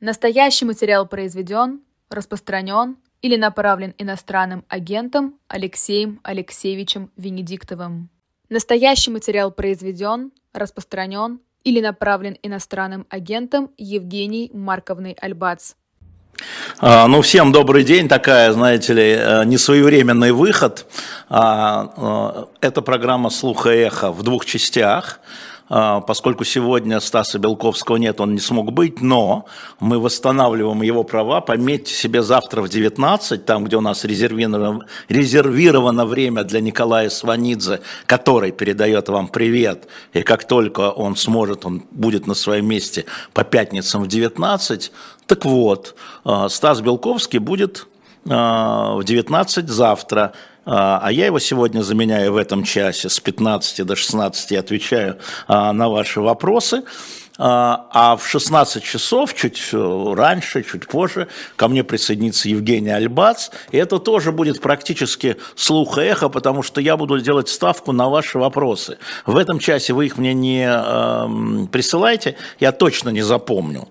Настоящий материал произведен, распространен или направлен иностранным агентом Алексеем Алексеевичем Венедиктовым. Настоящий материал произведен, распространен или направлен иностранным агентом Евгенией Марковной Альбац. А, ну, всем добрый день. Такая, знаете ли, э, несвоевременный выход. А, э, это программа «Слуха эхо» в двух частях. А, поскольку сегодня Стаса Белковского нет, он не смог быть, но мы восстанавливаем его права. Пометьте себе завтра в 19, там, где у нас резервировано, время для Николая Сванидзе, который передает вам привет, и как только он сможет, он будет на своем месте по пятницам в 19. Так вот, а, Стас Белковский будет а, в 19 завтра. А, а я его сегодня заменяю в этом часе с 15 до 16 отвечаю а, на ваши вопросы. А, а в 16 часов, чуть э, раньше, чуть позже, ко мне присоединится Евгений Альбац. И это тоже будет практически слух и эхо, потому что я буду делать ставку на ваши вопросы. В этом часе вы их мне не э, присылайте, я точно не запомню.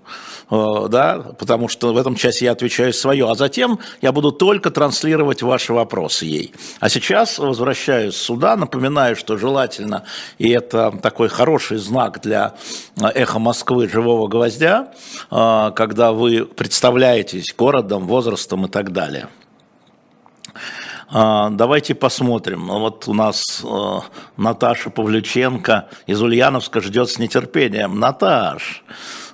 Э, да, потому что в этом часе я отвечаю свое, а затем я буду только транслировать ваши вопросы ей. А сейчас возвращаюсь сюда, напоминаю, что желательно, и это такой хороший знак для э, эхо Москвы живого гвоздя, э, когда вы представляетесь городом, возрастом и так далее. Давайте посмотрим. Вот у нас Наташа Павлюченко из Ульяновска ждет с нетерпением. Наташ,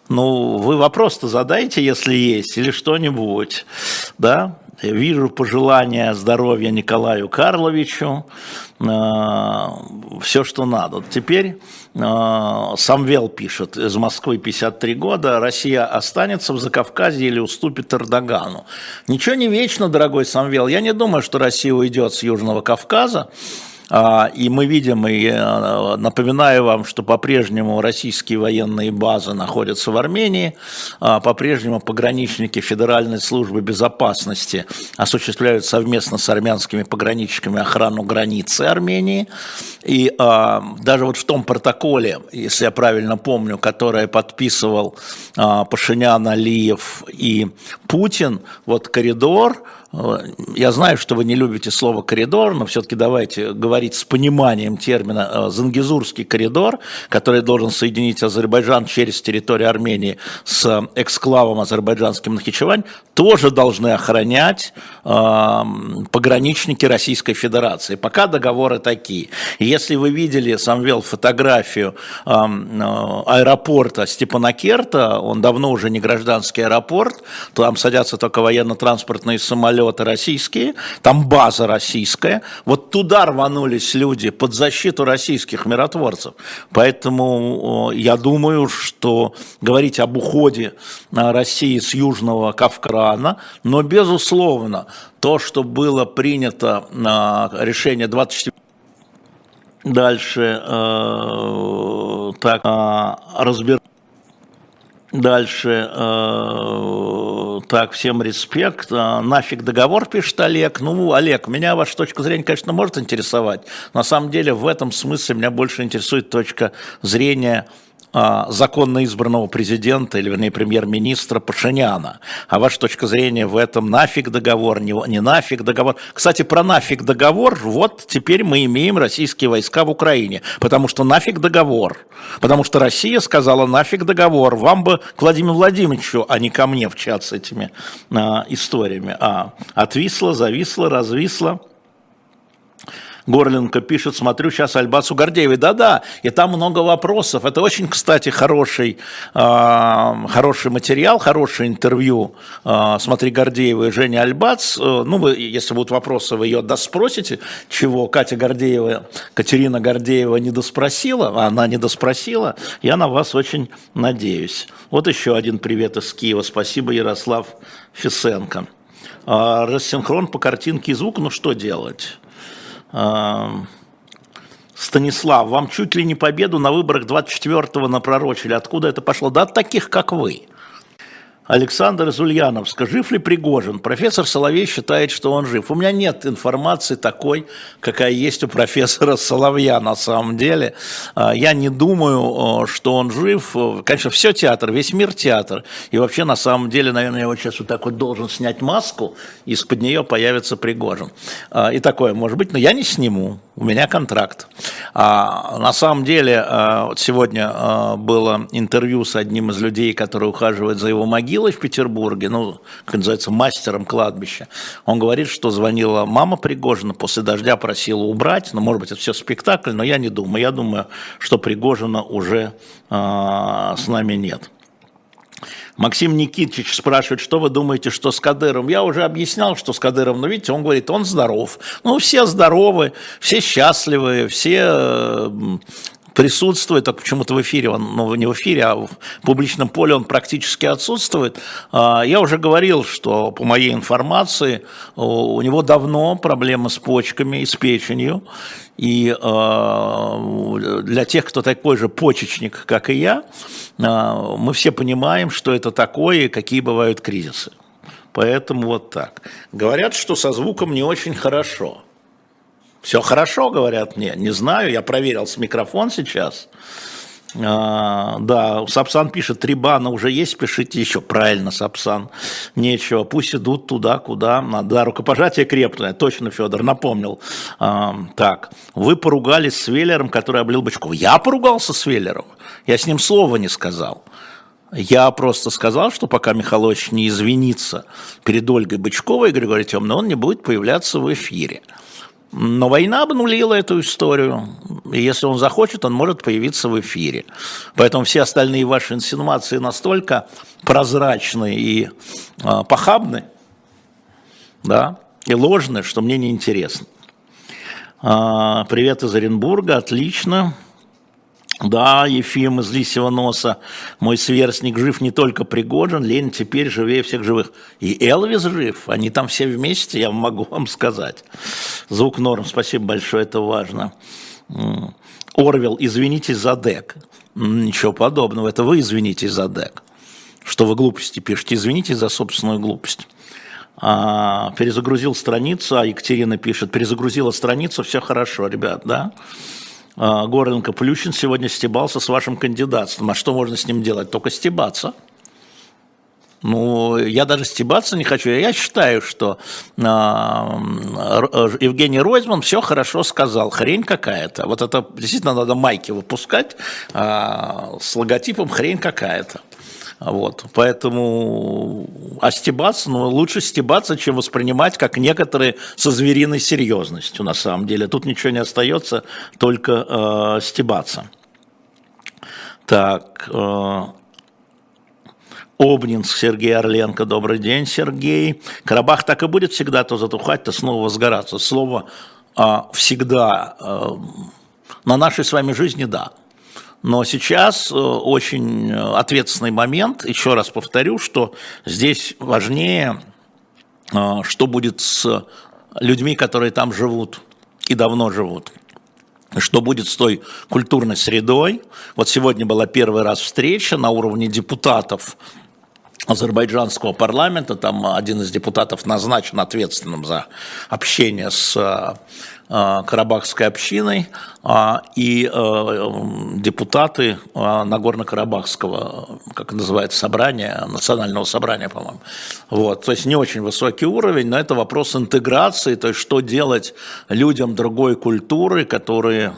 ну, вы вопрос-то задайте, если есть, или что-нибудь, да? Вижу пожелания здоровья Николаю Карловичу, э, все, что надо. Теперь э, Самвел пишет из Москвы 53 года, Россия останется в Закавказье или уступит Эрдогану. Ничего не вечно, дорогой Самвел, я не думаю, что Россия уйдет с Южного Кавказа, и мы видим, и э, напоминаю вам, что по-прежнему российские военные базы находятся в Армении, а, по-прежнему пограничники Федеральной службы безопасности осуществляют совместно с армянскими пограничниками охрану границы Армении. И а, даже вот в том протоколе, если я правильно помню, который подписывал Пашинян, Алиев и Путин, вот коридор, я знаю, что вы не любите слово «коридор», но все-таки давайте говорить с пониманием термина э, «зангизурский коридор», который должен соединить Азербайджан через территорию Армении с эксклавом азербайджанским Нахичевань, тоже должны охранять э, пограничники Российской Федерации. Пока договоры такие. Если вы видели, Самвел, фотографию э, э, аэропорта Степанакерта, он давно уже не гражданский аэропорт, там садятся только военно-транспортные самолеты, самолеты российские, там база российская. Вот туда рванулись люди под защиту российских миротворцев. Поэтому я думаю, что говорить об уходе а, России с Южного Кавказа, но безусловно, то, что было принято а, решение 24 Дальше э, так э, разбер. Дальше э, так, всем респект. А, нафиг договор, пишет Олег. Ну, Олег, меня ваша точка зрения, конечно, может интересовать. На самом деле в этом смысле меня больше интересует точка зрения законно избранного президента, или вернее премьер-министра Пашиняна. А ваша точка зрения в этом нафиг договор, не, не нафиг договор. Кстати, про нафиг договор, вот теперь мы имеем российские войска в Украине, потому что нафиг договор. Потому что Россия сказала нафиг договор, вам бы к Владимиру Владимировичу, а не ко мне в чат с этими а, историями. А, отвисло, зависло, развисло. Горленко пишет, смотрю сейчас Альбацу Гордеевой. Да-да, и там много вопросов. Это очень, кстати, хороший, э, хороший материал, хорошее интервью. Э, смотри, Гордеева и Женя Альбац. Э, ну, вы, если будут вопросы, вы ее доспросите, чего Катя Гордеева, Катерина Гордеева не доспросила, а она не доспросила. Я на вас очень надеюсь. Вот еще один привет из Киева. Спасибо, Ярослав Фисенко. Рассинхрон по картинке и звуку, ну что делать? Станислав, вам чуть ли не победу на выборах 24-го напророчили. Откуда это пошло? Да от таких, как вы. Александр из Ульяновска. Жив ли Пригожин? Профессор Соловей считает, что он жив. У меня нет информации такой, какая есть у профессора Соловья на самом деле. А, я не думаю, что он жив. Конечно, все театр, весь мир театр. И вообще, на самом деле, наверное, я вот сейчас вот так вот должен снять маску, и из-под нее появится Пригожин. А, и такое может быть, но я не сниму. У меня контракт. А, на самом деле, сегодня было интервью с одним из людей, который ухаживает за его могилой, могилой в Петербурге, ну, как называется, мастером кладбища. Он говорит, что звонила мама Пригожина, после дождя просила убрать, ну, может быть, это все спектакль, но я не думаю. Я думаю, что Пригожина уже э, с нами нет. Максим Никитич спрашивает, что вы думаете, что с Кадыром? Я уже объяснял, что с Кадыром, но видите, он говорит, он здоров. Ну, все здоровы, все счастливы, все присутствует, только почему-то в эфире, он, ну не в эфире, а в публичном поле он практически отсутствует. А, я уже говорил, что по моей информации у него давно проблемы с почками и с печенью. И а, для тех, кто такой же почечник, как и я, а, мы все понимаем, что это такое и какие бывают кризисы. Поэтому вот так. Говорят, что со звуком не очень хорошо. Все хорошо, говорят мне. Не знаю, я проверил с микрофон сейчас. А, да, Сапсан пишет, три бана уже есть, пишите еще. Правильно, Сапсан. Нечего, пусть идут туда, куда надо. Да, рукопожатие крепкое, точно, Федор, напомнил. А, так, вы поругались с Веллером, который облил Бычкова. Я поругался с Веллером, я с ним слова не сказал. Я просто сказал, что пока Михалович не извинится перед Ольгой Бычковой и Григорием Темной, он не будет появляться в эфире. Но война обнулила эту историю. И если он захочет, он может появиться в эфире. Поэтому все остальные ваши инсинуации настолько прозрачны и э, похабны, да, и ложны, что мне неинтересно. Э, привет из Оренбурга, отлично. Да, Ефим из Лисьего носа, мой сверстник жив не только Пригожин, Ленин теперь живее всех живых. И Элвис жив, они там все вместе, я могу вам сказать. Звук норм, спасибо большое, это важно. Орвел, извинитесь за дек. Ничего подобного, это вы извинитесь за дек. Что вы глупости пишете, извинитесь за собственную глупость. А, перезагрузил страницу, а Екатерина пишет, перезагрузила страницу, все хорошо, ребят, да? А, Горенко Плющин сегодня стебался с вашим кандидатством. А что можно с ним делать? Только стебаться. Ну, я даже стебаться не хочу. Я считаю, что э, Евгений Ройзман все хорошо сказал. Хрень какая-то. Вот это действительно надо майки выпускать э, с логотипом хрень какая-то. Вот, поэтому, а стебаться, ну, лучше стебаться, чем воспринимать, как некоторые со звериной серьезностью, на самом деле. Тут ничего не остается, только э, стебаться. Так, э, Обнинск, Сергей Орленко, добрый день, Сергей. Карабах так и будет всегда то затухать, то снова возгораться. Слово э, «всегда» э, на нашей с вами жизни – да. Но сейчас э, очень ответственный момент. Еще раз повторю, что здесь важнее, э, что будет с людьми, которые там живут и давно живут что будет с той культурной средой. Вот сегодня была первый раз встреча на уровне депутатов азербайджанского парламента, там один из депутатов назначен ответственным за общение с Э, карабахской общиной а, и э, депутаты э, Нагорно-Карабахского, как называется, собрания, национального собрания, по-моему. Вот. То есть не очень высокий уровень, но это вопрос интеграции, то есть что делать людям другой культуры, которые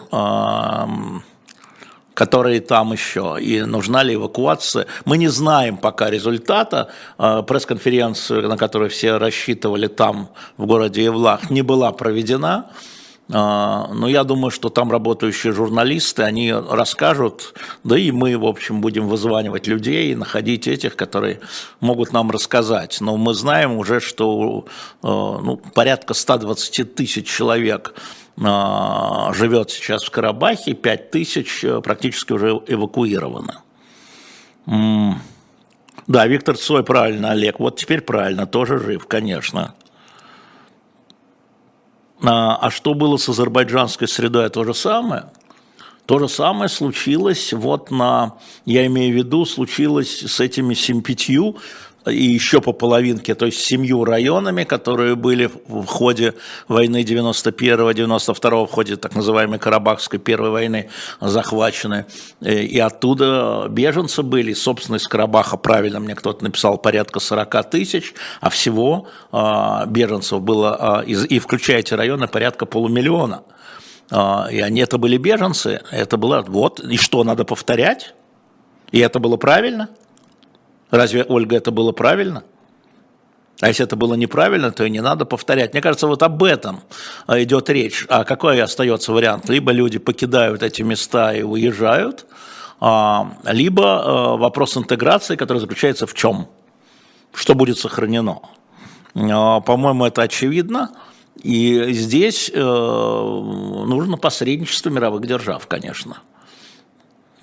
которые там еще, и нужна ли эвакуация. Мы не знаем пока результата. Пресс-конференция, на которую все рассчитывали там, в городе Евлах, не была проведена. А, но я думаю, что там работающие журналисты, они расскажут, да и мы, в общем, будем вызванивать людей находить этих, которые могут нам рассказать. Но мы знаем уже, что а, ну, порядка 120 тысяч человек а, живет сейчас в Карабахе, 5 тысяч практически уже эвакуированы. Да, Виктор Цой, правильно, Олег. Вот теперь правильно, тоже жив, конечно. А, а что было с азербайджанской средой? То же самое. То же самое случилось вот на, я имею в виду, случилось с этими 7 и еще по половинке, то есть семью районами, которые были в ходе войны 91-92, в ходе так называемой Карабахской первой войны захвачены. И оттуда беженцы были, собственно, из Карабаха, правильно мне кто-то написал, порядка 40 тысяч, а всего беженцев было, и включая эти районы, порядка полумиллиона. И они это были беженцы, это было вот, и что, надо повторять? И это было правильно? Разве, Ольга, это было правильно? А если это было неправильно, то и не надо повторять. Мне кажется, вот об этом а, идет речь. А какой остается вариант? Либо люди покидают эти места и уезжают, а, либо а, вопрос интеграции, который заключается в чем? Что будет сохранено? По-моему, это очевидно. И здесь э, нужно посредничество мировых держав, конечно.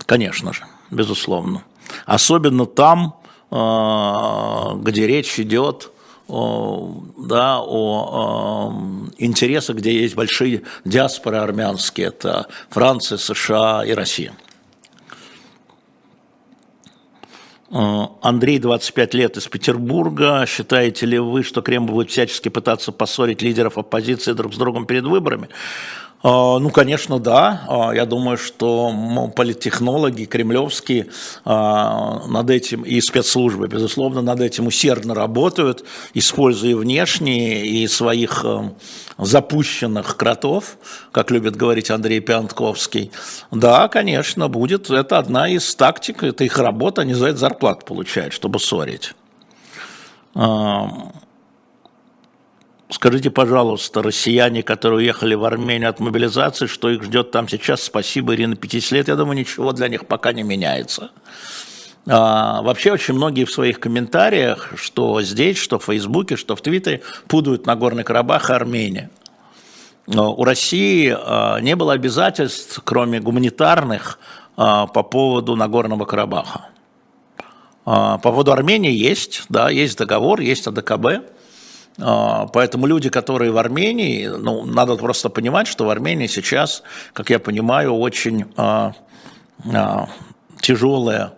Конечно же, безусловно. Особенно там, где речь идет да, о интересах, где есть большие диаспоры армянские, это Франция, США и Россия. Э, Андрей, 25 лет, из Петербурга. Считаете ли вы, что Кремль будет всячески пытаться поссорить лидеров оппозиции друг с другом перед выборами? А, ну, конечно, да. А, я думаю, что политтехнологи кремлевские а, над этим и спецслужбы, безусловно, над этим усердно работают, используя внешние и своих запущенных кротов, как любит говорить Андрей Пиантковский. Да, конечно, будет. Это одна из тактик, это их работа, они за это зарплату получают, чтобы ссорить. Скажите, пожалуйста, россияне, которые уехали в Армению от мобилизации, что их ждет там сейчас? Спасибо, Ирина, 50 лет. Я думаю, ничего для них пока не меняется. А, вообще очень многие в своих комментариях, что здесь, что в Фейсбуке, что в Твиттере, путают Нагорный Карабах и Армения. Но у России а, не было обязательств, кроме гуманитарных, а, по поводу Нагорного Карабаха. А, по поводу Армении есть, да, есть договор, есть АДКБ. А, поэтому люди, которые в Армении, ну, надо просто понимать, что в Армении сейчас, как я понимаю, очень а, а, тяжелая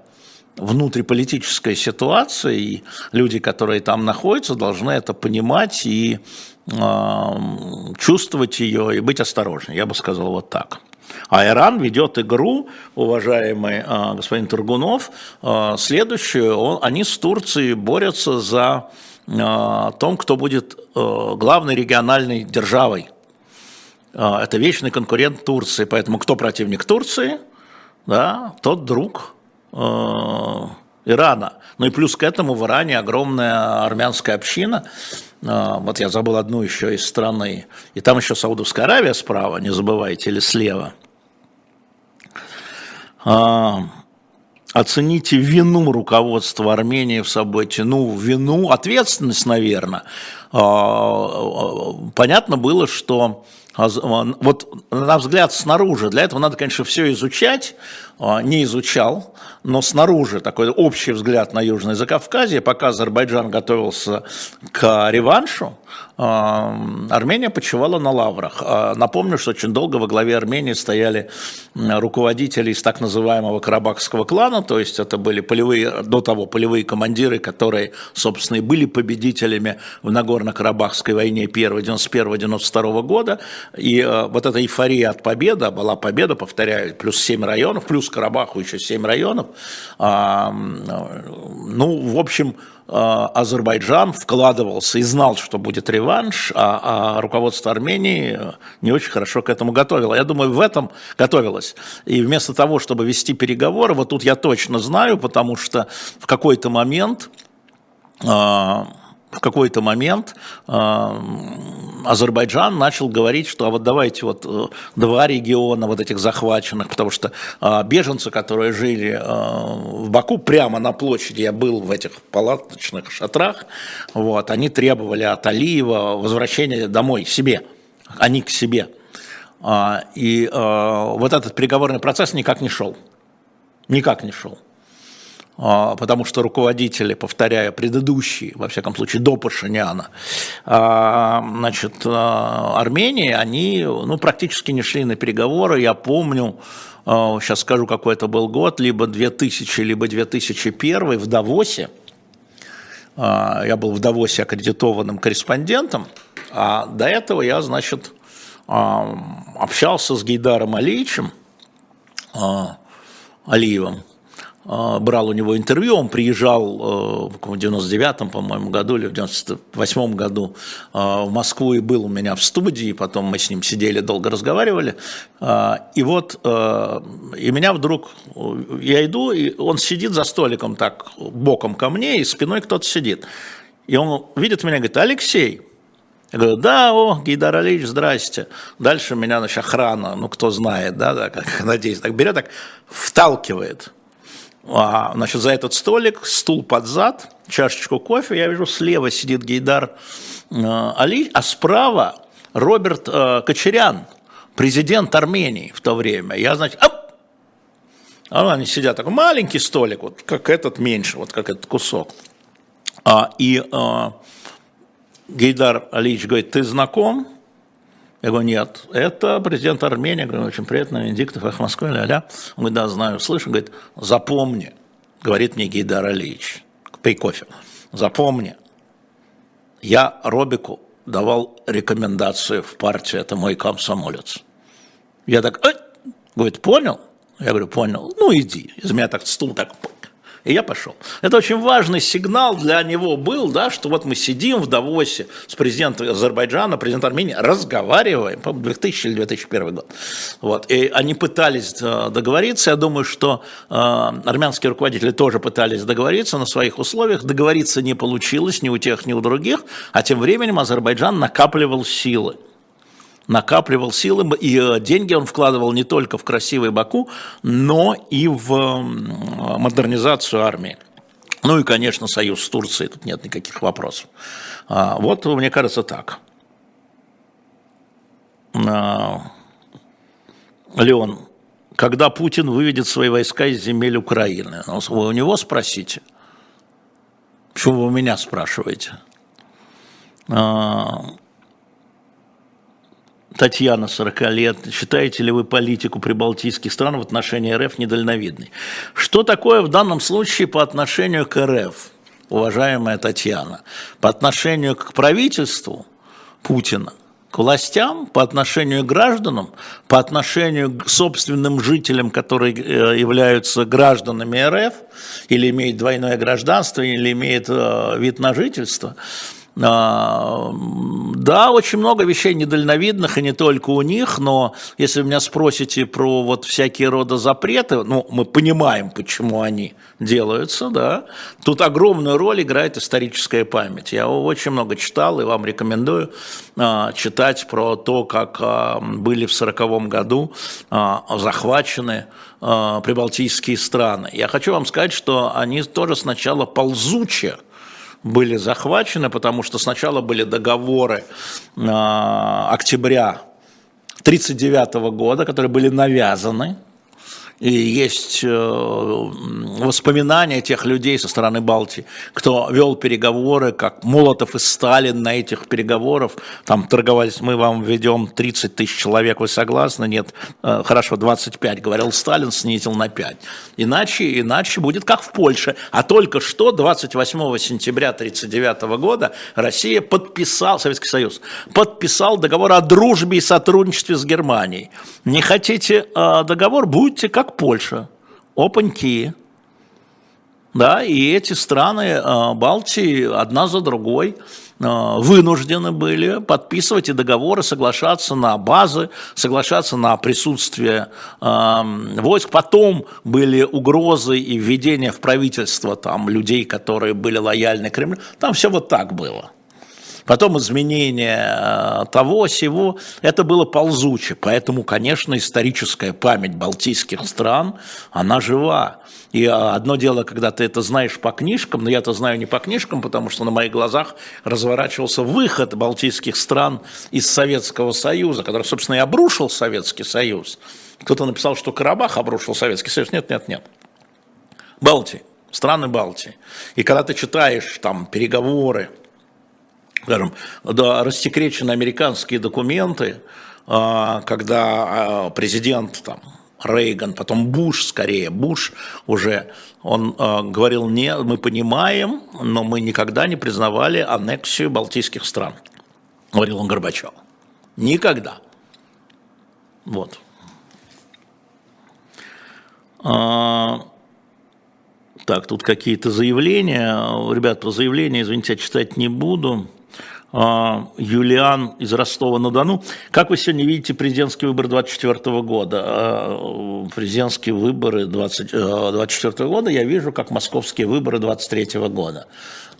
внутриполитическая ситуация, и люди, которые там находятся, должны это понимать и чувствовать ее и быть осторожнее, я бы сказал вот так. А Иран ведет игру, уважаемый господин Тургунов, следующую, он, они с Турцией борются за о том, кто будет э, главной региональной державой. Э, это вечный конкурент Турции, поэтому кто противник Турции, да, тот друг э, Ирана. Ну и плюс к этому в Иране огромная армянская община. Вот я забыл одну еще из страны. И там еще Саудовская Аравия справа, не забывайте, или слева оцените вину руководства Армении в событии. Ну, вину, ответственность, наверное. А, а, понятно было, что вот на взгляд снаружи, для этого надо, конечно, все изучать, а, не изучал, но снаружи такой общий взгляд на Южное Закавказье, пока Азербайджан готовился к реваншу, Армения почивала на лаврах. Напомню, что очень долго во главе Армении стояли руководители из так называемого Карабахского клана, то есть это были полевые, до того полевые командиры, которые, собственно, и были победителями в Нагорно-Карабахской войне 91-92 года. И вот эта эйфория от победы, была победа, повторяю, плюс 7 районов, плюс Карабаху еще 7 районов. Ну, в общем, Э, Азербайджан вкладывался и знал, что будет реванш, а, а руководство Армении не очень хорошо к этому готовило. Я думаю, в этом готовилось. И вместо того, чтобы вести переговоры, вот тут я точно знаю, потому что в какой-то момент э, в какой-то момент э, Азербайджан начал говорить, что а вот давайте вот э, два региона вот этих захваченных, потому что э, беженцы, которые жили в Баку прямо на площади, я был в этих палаточных шатрах, вот, они требовали от Алиева возвращения домой, к себе, они к себе. И вот этот переговорный процесс никак не шел. Никак не шел. А, потому что руководители, повторяя предыдущие, во всяком случае, до Пашиняна, а, значит, а, Армении, они ну, практически не шли на переговоры. Я помню, сейчас скажу, какой это был год, либо 2000, либо 2001 в Давосе, я был в Давосе аккредитованным корреспондентом, а до этого я, значит, общался с Гейдаром Алиевичем, Алиевым, брал у него интервью, он приезжал э, в 99-м, по-моему, году или в 98-м году а, в Москву и был у меня в студии, потом мы с ним сидели, долго разговаривали, а, и вот, э, и меня вдруг, я иду, и он сидит за столиком так, боком ко мне, и спиной кто-то сидит, и он видит меня, говорит, Алексей, я говорю, да, о, Гейдар Алиевич, здрасте. Дальше меня, значит, охрана, ну, кто знает, да, да как, надеюсь, так берет, так вталкивает а, значит, за этот столик, стул под зад, чашечку кофе, я вижу, слева сидит Гейдар э, Али, а справа Роберт э, Кочерян, президент Армении в то время. Я, значит, оп! А они сидят, такой маленький столик, вот как этот меньше, вот как этот кусок. А, и а, Гейдар Алиевич говорит, ты знаком? Я говорю, нет, это президент Армении. Я говорю, очень приятно, Венедиктов, ах, Москва, ля-ля. Он говорит, да, знаю, слышу. Говорит, запомни, говорит мне Гейдар Алиевич, пей кофе, запомни, я Робику давал рекомендации в партию, это мой комсомолец. Я так, э, говорит, понял? Я говорю, понял. Ну, иди. Из меня так стул так и я пошел. Это очень важный сигнал для него был, да, что вот мы сидим в Давосе с президентом Азербайджана, президентом Армении, разговариваем, по 2000 или 2001 год. Вот. И они пытались э, договориться, я думаю, что э, армянские руководители тоже пытались договориться на своих условиях, договориться не получилось ни у тех, ни у других, а тем временем Азербайджан накапливал силы накапливал силы, и э, деньги он вкладывал не только в красивый Баку, но и в модернизацию армии. Ну и, конечно, союз с Турцией, тут нет никаких вопросов. А, вот, мне кажется, так. А, Леон, когда Путин выведет свои войска из земель Украины? Ну, вы у него спросите. Почему вы у меня спрашиваете? Татьяна, 40 лет. Считаете ли вы политику прибалтийских стран в отношении РФ недальновидной? Что такое в данном случае по отношению к РФ, уважаемая Татьяна? По отношению к правительству Путина, к властям, по отношению к гражданам, по отношению к собственным жителям, которые э, являются гражданами РФ, или имеют двойное гражданство, или имеют э, вид на жительство – да, очень много вещей недальновидных, и не только у них, но если вы меня спросите про вот всякие рода запреты, ну, мы понимаем, почему они делаются, да, тут огромную роль играет историческая память. Я очень много читал, и вам рекомендую а, читать про то, как а, были в 1940 году захвачены прибалтийские страны. Я хочу вам сказать, что они тоже сначала ползучие, были захвачены, потому что сначала были договоры э, октября 1939 года, которые были навязаны и есть э, воспоминания тех людей со стороны Балтии, кто вел переговоры, как Молотов и Сталин на этих переговорах, там торговались, мы вам ведем 30 тысяч человек, вы согласны? Нет, э, хорошо, 25, говорил Сталин, снизил на 5. Иначе, иначе будет как в Польше. А только что 28 сентября 1939 года Россия подписал, Советский Союз, подписал договор о дружбе и сотрудничестве с Германией. Не хотите э, договор, будьте как как Польша, опаньки. Да, и эти страны э, Балтии одна за другой э, вынуждены были подписывать и договоры, соглашаться на базы, соглашаться на присутствие э, войск. Потом были угрозы и введение в правительство там, людей, которые были лояльны Кремлю. Там все вот так было потом изменение э, того, всего, это было ползуче. Поэтому, конечно, историческая память балтийских стран, она жива. И э, одно дело, когда ты это знаешь по книжкам, но я это знаю не по книжкам, потому что на моих глазах разворачивался выход балтийских стран из Советского Союза, который, собственно, и обрушил Советский Союз. Кто-то написал, что Карабах обрушил Советский Союз. Нет, нет, нет. Балтии, страны Балтии. И когда ты читаешь там переговоры скажем, да, рассекречены американские документы, а, когда а, президент там, Рейган, потом Буш скорее, Буш уже, он э, говорил, не, мы понимаем, но мы никогда не признавали аннексию балтийских стран, говорил он Горбачев. Никогда. Вот. А, так, тут какие-то заявления. Ребят, про заявления, извините, я читать не буду. А, Юлиан из Ростова-на-Дону. Как вы сегодня видите президентские выборы 2024 года? А, президентские выборы 2024 э, года я вижу как московские выборы 2023 года.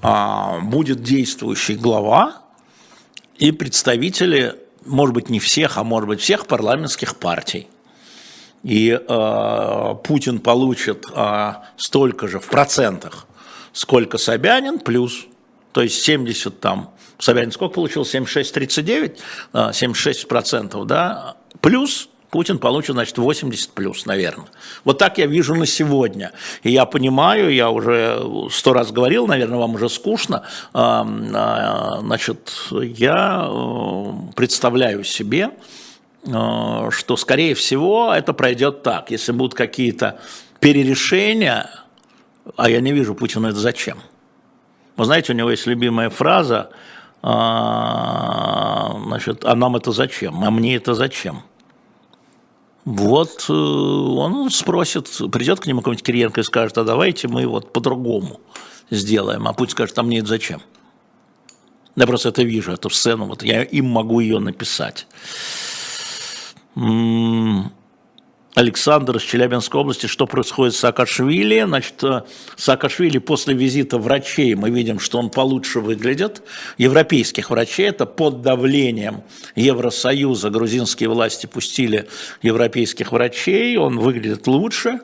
А, будет действующий глава и представители, может быть, не всех, а может быть, всех парламентских партий. И э, Путин получит э, столько же в процентах, сколько Собянин, плюс, то есть 70 там Собянин сколько получил? 76-39? 76 процентов, да? Плюс Путин получит, значит, 80 плюс, наверное. Вот так я вижу на сегодня. И я понимаю, я уже сто раз говорил, наверное, вам уже скучно. А, значит, я э, представляю себе, э, что, скорее всего, это пройдет так. Если будут какие-то перерешения, а я не вижу Путина это зачем. Вы знаете, у него есть любимая фраза – а, значит, а нам это зачем? А мне это зачем? Вот э, он спросит, придет к нему какой-нибудь Кириенко и скажет, а давайте мы вот по-другому сделаем. А Путин скажет, а мне это зачем? Я просто это вижу, эту сцену, вот я им могу ее написать. Александр из Челябинской области. Что происходит с Саакашвили? Значит, э, Саакашвили после визита врачей, мы видим, что он получше выглядит. Европейских врачей, это под давлением Евросоюза грузинские власти пустили европейских врачей. Он выглядит лучше,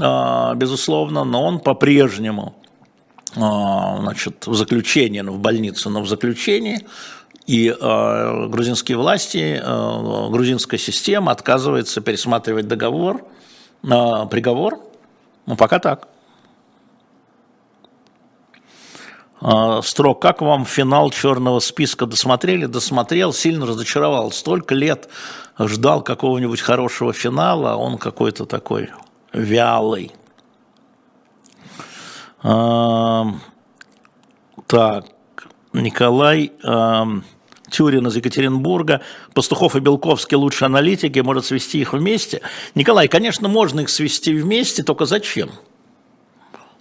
э, безусловно, но он по-прежнему э, значит, в заключении, ну, в больнице, но в заключении – и э, грузинские власти, э, грузинская система отказывается пересматривать договор, э, приговор. Ну, пока так. Э, Строк, как вам финал черного списка досмотрели? Досмотрел, сильно разочаровал. Столько лет ждал какого-нибудь хорошего финала, а он какой-то такой вялый. Э, так, Николай... Тюрин из Екатеринбурга, Пастухов и Белковский лучшие аналитики, может свести их вместе. Николай, конечно, можно их свести вместе, только зачем?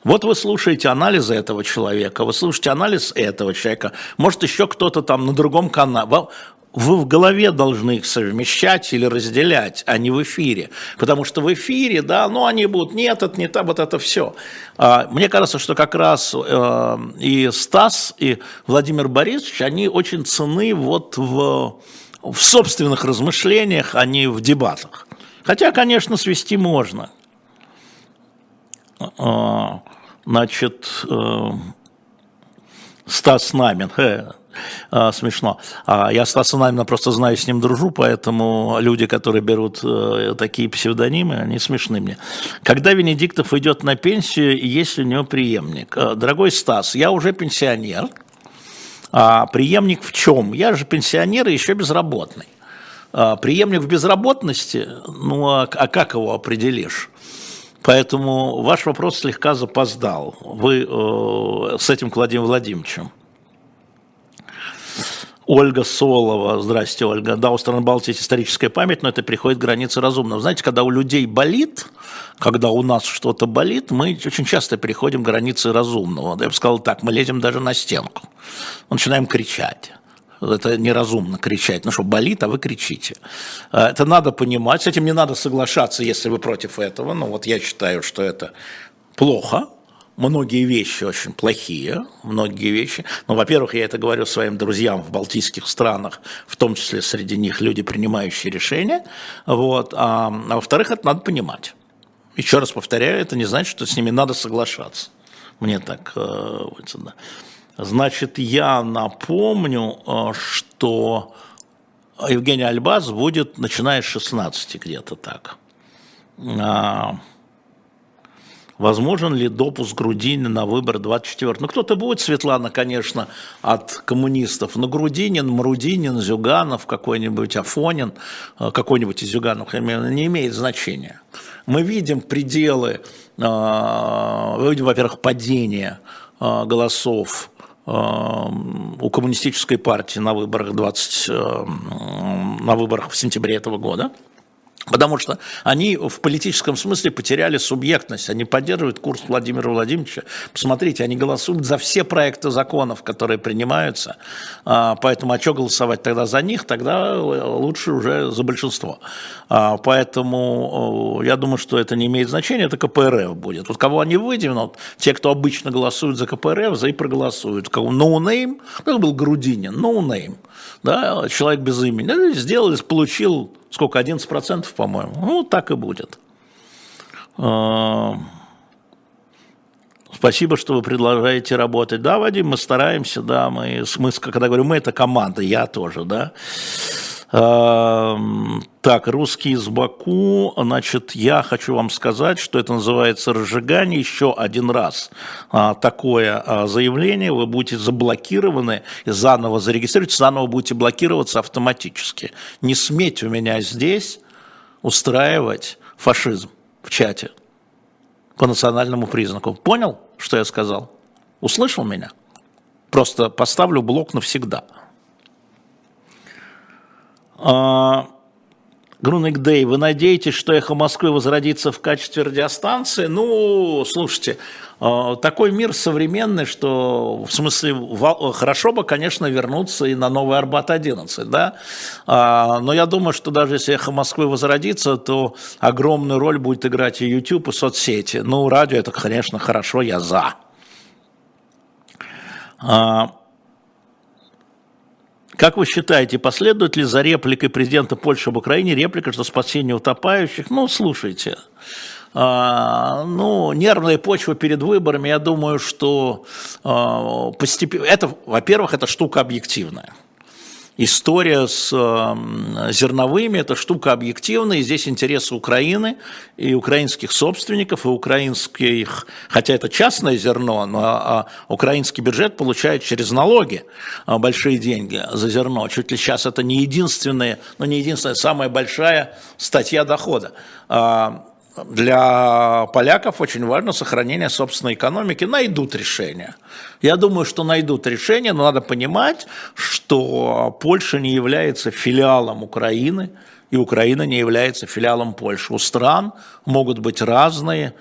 Вот вы слушаете анализы этого человека, вы слушаете анализ этого человека, может еще кто-то там на другом канале вы в голове должны их совмещать или разделять, а не в эфире. Потому что в эфире, да, ну они будут, нет, это не так, вот это все. А, мне кажется, что как раз э, и Стас, и Владимир Борисович, они очень цены вот в, в собственных размышлениях, а не в дебатах. Хотя, конечно, свести можно. А, значит, э, Стас Намин, а, смешно. А, я Стаса Намина просто знаю, с ним дружу, поэтому люди, которые берут э, такие псевдонимы, они смешны мне. Когда Венедиктов идет на пенсию, есть у него преемник? А, дорогой Стас, я уже пенсионер, а преемник в чем? Я же пенсионер и еще безработный. А, преемник в безработности, ну а, а как его определишь? Поэтому ваш вопрос слегка запоздал. Вы э, с этим Владимиром Владимировичем. Ольга Солова, здрасте, Ольга. Да, у стран Балтии есть историческая память, но это приходит к границе разумного. Знаете, когда у людей болит, когда у нас что-то болит, мы очень часто переходим к границе разумного. Я бы сказал так, мы лезем даже на стенку. Начинаем кричать. Это неразумно кричать. Ну что, болит, а вы кричите. А, это надо понимать. С этим не надо соглашаться, если вы против этого. Ну вот я считаю, что это плохо многие вещи очень плохие, многие вещи. Ну, во-первых, я это говорю своим друзьям в балтийских странах, в том числе среди них люди, принимающие решения. Вот. А, а во-вторых, это надо понимать. Еще раз повторяю, это не значит, что с ними надо соглашаться. Мне так э, да. Значит, я напомню, э, что Евгений Альбаз будет, начиная с 16 где-то так. Возможен ли допуск Грудинина на выбор 24 Ну, кто-то будет, Светлана, конечно, от коммунистов, но Грудинин, Мрудинин, Зюганов, какой-нибудь Афонин, э, какой-нибудь из Зюганов, не имеет значения. Мы видим пределы, мы видим, во-первых, падение голосов у коммунистической партии на выборах 20, на выборах в сентябре этого года – Потому что они в политическом смысле потеряли субъектность, они поддерживают курс Владимира Владимировича. Посмотрите, они голосуют за все проекты законов, которые принимаются, а, поэтому а что голосовать тогда за них, тогда лучше уже за большинство. А, поэтому я думаю, что это не имеет значения, это КПРФ будет. Вот кого они выдвинут, те, кто обычно голосуют за КПРФ, за и проголосуют. Кого no name, ну, это был Грудинин, no name, да, человек без имени, сделали, получил сколько, 11%, по-моему. Ну, так и будет. А, спасибо, что вы продолжаете работать. Да, Вадим, мы стараемся, да, мы, мы когда говорю мы, это команда, я тоже, да. Так, русский из Баку, значит, я хочу вам сказать, что это называется разжигание еще один раз. А, такое а, заявление, вы будете заблокированы заново зарегистрируете, заново будете блокироваться автоматически. Не сметь у меня здесь устраивать фашизм в чате по национальному признаку. Понял, что я сказал? Услышал меня? Просто поставлю блок навсегда. А, Груник Дэй, вы надеетесь, что «Эхо Москвы» возродится в качестве радиостанции? Ну, слушайте, а, такой мир современный, что в смысле хорошо бы, конечно, вернуться и на новый Арбат-11, да, а, но я думаю, что даже если «Эхо Москвы» возродится, то огромную роль будет играть и YouTube, и соцсети. Ну, радио это, конечно, хорошо, я за. Как вы считаете, последует ли за репликой президента Польши об Украине реплика, что спасение утопающих? Ну, слушайте, а, ну, нервная почва перед выборами, я думаю, что а, постепенно... Это, во-первых, это штука объективная история с э, зерновыми – это штука объективная, и здесь интересы Украины и украинских собственников, и украинских, хотя это частное зерно, но а, украинский бюджет получает через налоги а, большие деньги за зерно. Чуть ли сейчас это не единственная, но не единственная, самая большая статья дохода. Для поляков очень важно сохранение собственной экономики. Найдут решение. Я думаю, что найдут решение, но надо понимать, что Польша не является филиалом Украины, и Украина не является филиалом Польши. У стран могут быть разные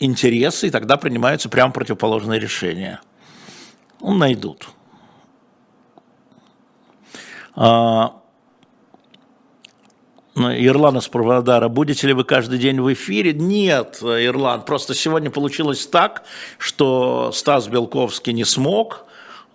интересы, и тогда принимаются прямо противоположные решения. Ну, найдут. А, Ирлан из Павлодара, будете ли вы каждый день в эфире? Нет, Ирлан, просто сегодня получилось так, что Стас Белковский не смог,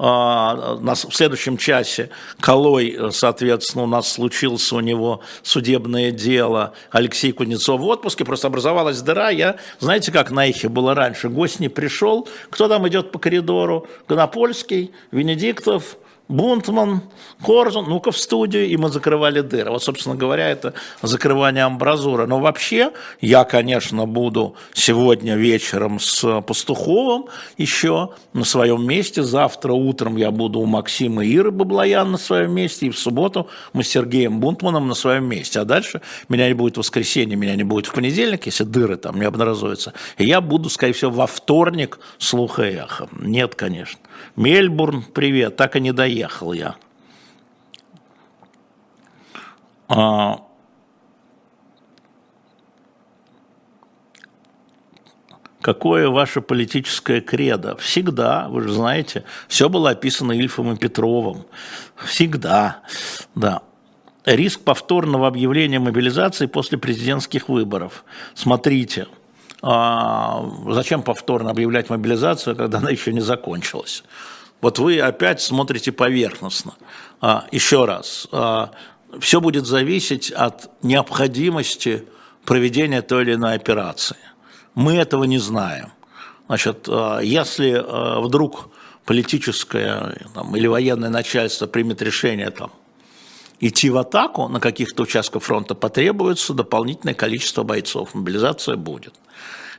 а, в следующем часе Колой, соответственно, у нас случился у него судебное дело, Алексей Кузнецов в отпуске, просто образовалась дыра, я, знаете, как на Эхе было раньше, гость не пришел, кто там идет по коридору? Гонопольский, Венедиктов, Бунтман, Корзун, ну-ка в студию, и мы закрывали дыры. Вот, собственно говоря, это закрывание амбразуры. Но вообще, я, конечно, буду сегодня вечером с Пастуховым еще на своем месте. Завтра утром я буду у Максима Иры Баблоян на своем месте. И в субботу мы с Сергеем Бунтманом на своем месте. А дальше меня не будет в воскресенье, меня не будет в понедельник, если дыры там не обнаруживаются. И я буду, скорее всего, во вторник слуха эхо. Нет, конечно. Мельбурн, привет, так и не доехал я. А, какое ваше политическое кредо? Всегда, вы же знаете, все было описано Ильфом и Петровым. Всегда, да. Риск повторного объявления мобилизации после президентских выборов. Смотрите – а, зачем повторно объявлять мобилизацию, когда она еще не закончилась? Вот вы опять смотрите поверхностно. А, еще раз, а, все будет зависеть от необходимости проведения той или иной операции. Мы этого не знаем. Значит, если вдруг политическое там, или военное начальство примет решение там, идти в атаку на каких-то участках фронта, потребуется дополнительное количество бойцов. Мобилизация будет.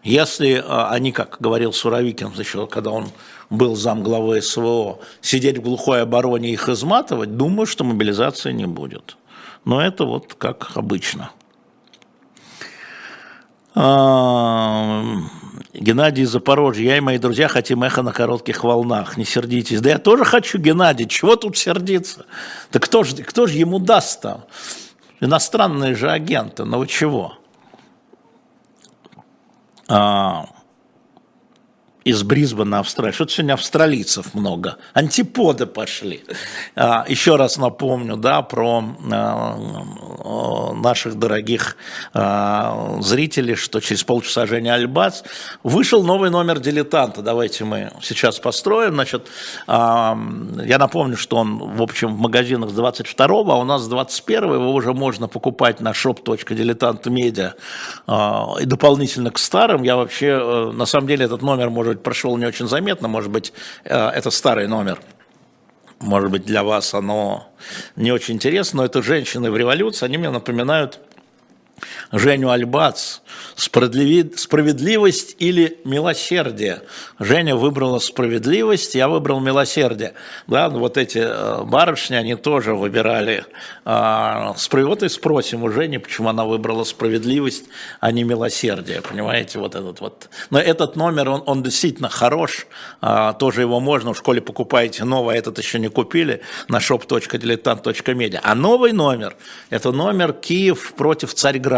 Если а, они, как говорил Суровикин еще, когда он был зам главы СВО, сидеть в глухой обороне и их изматывать, думаю, что мобилизации не будет. Но это вот как обычно. А, Геннадий из Запорожья. Я и мои друзья хотим эхо на коротких волнах. Не сердитесь. Да я тоже хочу, Геннадий. Чего тут сердиться? Да кто же, кто же ему даст-то? Иностранные же агенты. Ну чего? А, из Брисбена, Австралии. Что-то сегодня австралийцев много. Антиподы пошли. А, еще раз напомню, да, про а, наших дорогих а, зрителей, что через полчаса Женя Альбац. Вышел новый номер «Дилетанта». Давайте мы сейчас построим. Значит, я напомню, что он, в общем, в магазинах с 22 а у нас с 21 его уже можно покупать на shop.diletant.media и дополнительно к старым. Я вообще, э, на самом деле, этот номер может быть, прошел не очень заметно, может быть, э, это старый номер. Может быть, для вас оно не очень интересно, но это женщины в революции, они мне напоминают Женю Альбац, справедливость или милосердие. Женя выбрала справедливость, я выбрал милосердие. Да, ну вот эти э, барышни, они тоже выбирали. А, вот и спросим у Жени, почему она выбрала справедливость, а не милосердие. Понимаете, вот этот вот. Но этот номер, он, он действительно хорош, а, тоже его можно, в школе покупаете новый, а этот еще не купили, на shop.diletant.media. А новый номер, это номер Киев против Царьграда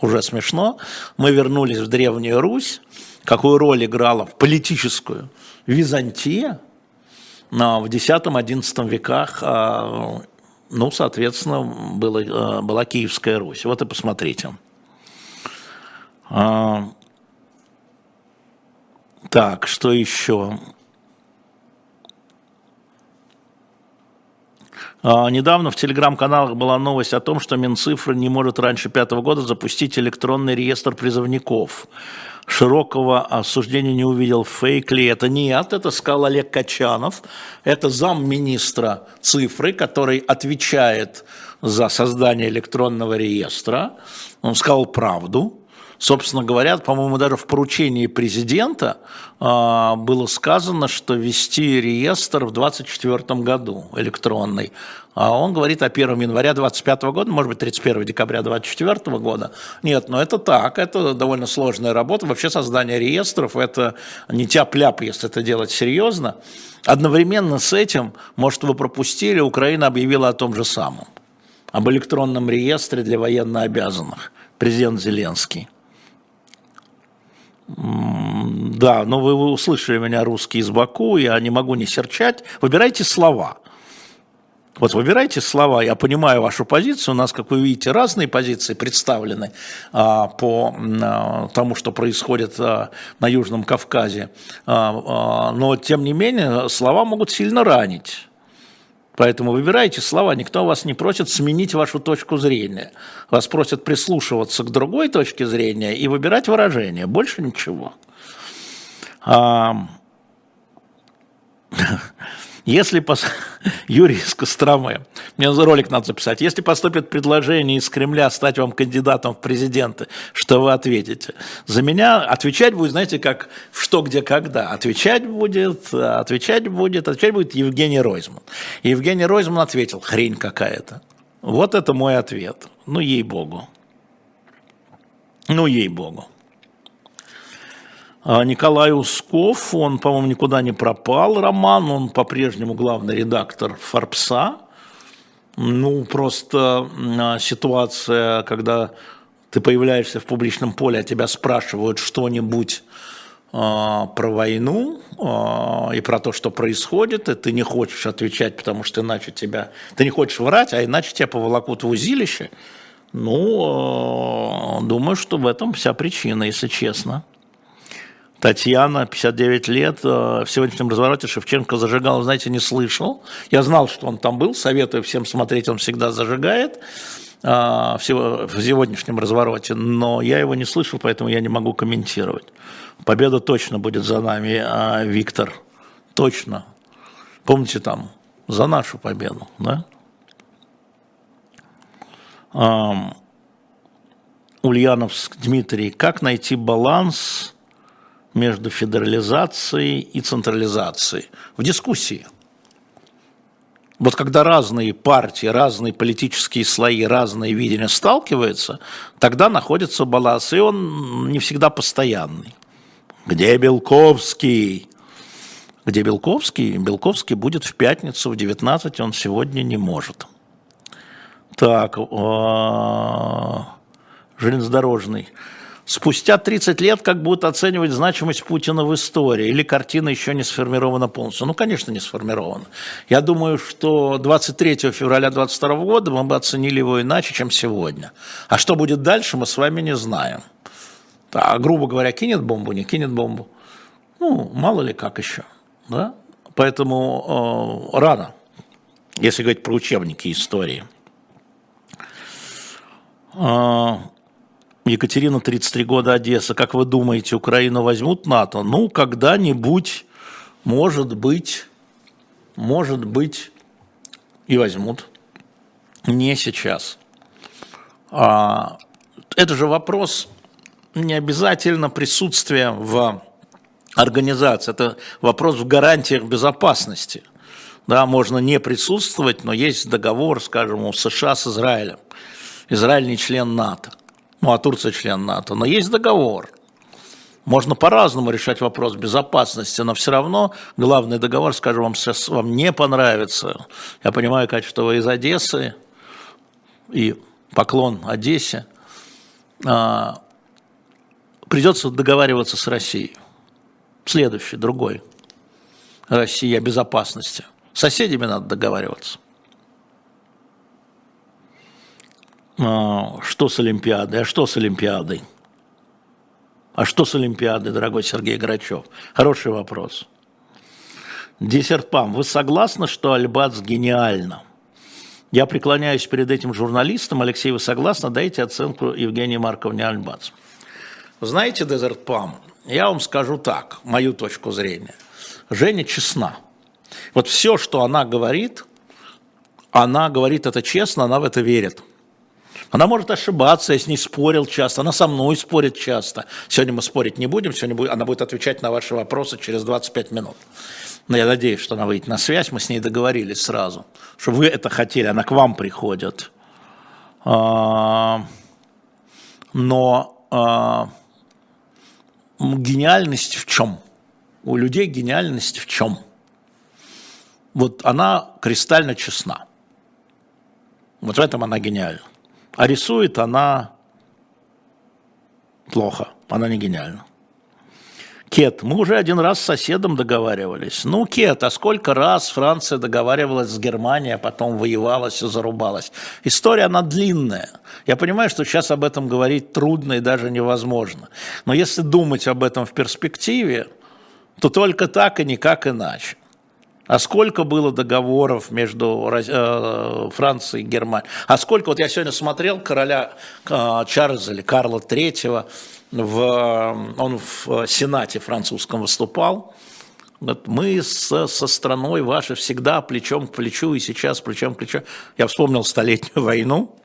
уже смешно, мы вернулись в Древнюю Русь, какую роль играла в политическую Византия но в X-XI веках, а, ну, соответственно, было, а, была Киевская Русь. Вот и посмотрите. А, так, что еще? Недавно в телеграм-каналах была новость о том, что Минцифра не может раньше пятого года запустить электронный реестр призывников. Широкого осуждения не увидел, фейк ли это. Нет, это сказал Олег Качанов. Это замминистра цифры, который отвечает за создание электронного реестра. Он сказал правду. Собственно говоря, по-моему, даже в поручении президента э, было сказано, что вести реестр в 2024 году электронный. А он говорит о 1 января 2025 года, может быть, 31 декабря 2024 года. Нет, но это так, это довольно сложная работа. Вообще создание реестров – это не тяп-ляп, если это делать серьезно. Одновременно с этим, может, вы пропустили, Украина объявила о том же самом, об электронном реестре для военнообязанных. Президент Зеленский. Да, но вы, услышали меня русский из Баку, я не могу не серчать. Выбирайте слова. Вот выбирайте слова, я понимаю вашу позицию, у нас, как вы видите, разные позиции представлены а, по а, тому, что происходит а, на Южном Кавказе, а, а, но тем не менее слова могут сильно ранить. Поэтому выбирайте слова, никто вас не просит сменить вашу точку зрения. Вас просят прислушиваться к другой точке зрения и выбирать выражение. Больше ничего. А... Если пос... Юрий из Костромы, мне за ролик надо записать. Если поступит предложение из Кремля стать вам кандидатом в президенты, что вы ответите? За меня отвечать будет, знаете, как в что, где, когда. Отвечать будет, отвечать будет, отвечать будет Евгений Ройзман. Евгений Ройзман ответил, хрень какая-то. Вот это мой ответ. Ну, ей-богу. Ну, ей-богу. А Николай Усков, он, по-моему, никуда не пропал, роман, он по-прежнему главный редактор «Форбса». Ну, просто а, ситуация, когда ты появляешься в публичном поле, а тебя спрашивают что-нибудь э, про войну э, и про то, что происходит, и ты не хочешь отвечать, потому что иначе тебя... Ты не хочешь врать, а иначе тебя поволокут в узилище. Ну, э, думаю, что в этом вся причина, если честно. Татьяна, 59 лет, э, в сегодняшнем развороте Шевченко зажигал, знаете, не слышал. Я знал, что он там был, советую всем смотреть, он всегда зажигает э, в сегодняшнем развороте, но я его не слышал, поэтому я не могу комментировать. Победа точно будет за нами, а, Виктор, точно. Помните там, за нашу победу, да? Ульяновск, Дмитрий, как найти баланс между федерализацией и централизацией? В дискуссии. Вот когда разные партии, разные политические слои, разные видения сталкиваются, тогда находится баланс, и он не всегда постоянный. Где Белковский? Где Белковский? Белковский будет в пятницу в 19, он сегодня не может. Так, а, железнодорожный. Спустя 30 лет как будут оценивать значимость Путина в истории? Или картина еще не сформирована полностью? Ну, конечно, не сформирована. Я думаю, что 23 февраля 2022 года мы бы оценили его иначе, чем сегодня. А что будет дальше, мы с вами не знаем. А, грубо говоря, кинет бомбу, не кинет бомбу. Ну, мало ли как еще. Да? Поэтому э, рано, если говорить про учебники истории. Екатерина, 33 года, Одесса. Как вы думаете, Украину возьмут НАТО? Ну, когда-нибудь, может быть, может быть, и возьмут. Не сейчас. А, это же вопрос не обязательно присутствия в организации. Это вопрос в гарантиях безопасности. Да, можно не присутствовать, но есть договор, скажем, у США с Израилем. Израиль не член НАТО. Ну, а Турция член НАТО. Но есть договор. Можно по-разному решать вопрос безопасности, но все равно главный договор, скажем, вам сейчас вам не понравится. Я понимаю, качество вы из Одессы и поклон Одессе. А, придется договариваться с Россией. Следующий, другой. Россия о безопасности. С соседями надо договариваться. А, что с Олимпиадой? А что с Олимпиадой? А что с Олимпиадой, дорогой Сергей Грачев? Хороший вопрос. Десертпам, вы согласны, что Альбац гениально? Я преклоняюсь перед этим журналистом. Алексей, вы согласны? Дайте оценку Евгении Марковне Альбац. Знаете, Дезертпам, я вам скажу так, мою точку зрения. Женя честна. Вот все, что она говорит, она говорит это честно, она в это верит. Она может ошибаться, я с ней спорил часто, она со мной спорит часто. Сегодня мы спорить не будем, сегодня будет, она будет отвечать на ваши вопросы через 25 минут. Но я надеюсь, что она выйдет на связь, мы с ней договорились сразу, что вы это хотели, она к вам приходит. А, но а, гениальность в чем? У людей гениальность в чем? Вот она кристально честна. Вот в этом она гениальна. А рисует она плохо, она не гениальна. Кет, мы уже один раз с соседом договаривались. Ну, Кет, а сколько раз Франция договаривалась с Германией, а потом воевалась и зарубалась? История, она длинная. Я понимаю, что сейчас об этом говорить трудно и даже невозможно. Но если думать об этом в перспективе, то только так и никак иначе. А сколько было договоров между э, Францией и Германией? А сколько, вот я сегодня смотрел короля э, Чарльза или Карла III, в, он в Сенате французском выступал, мы со, со страной вашей всегда плечом к плечу, и сейчас плечом к плечу. Я вспомнил Столетнюю войну,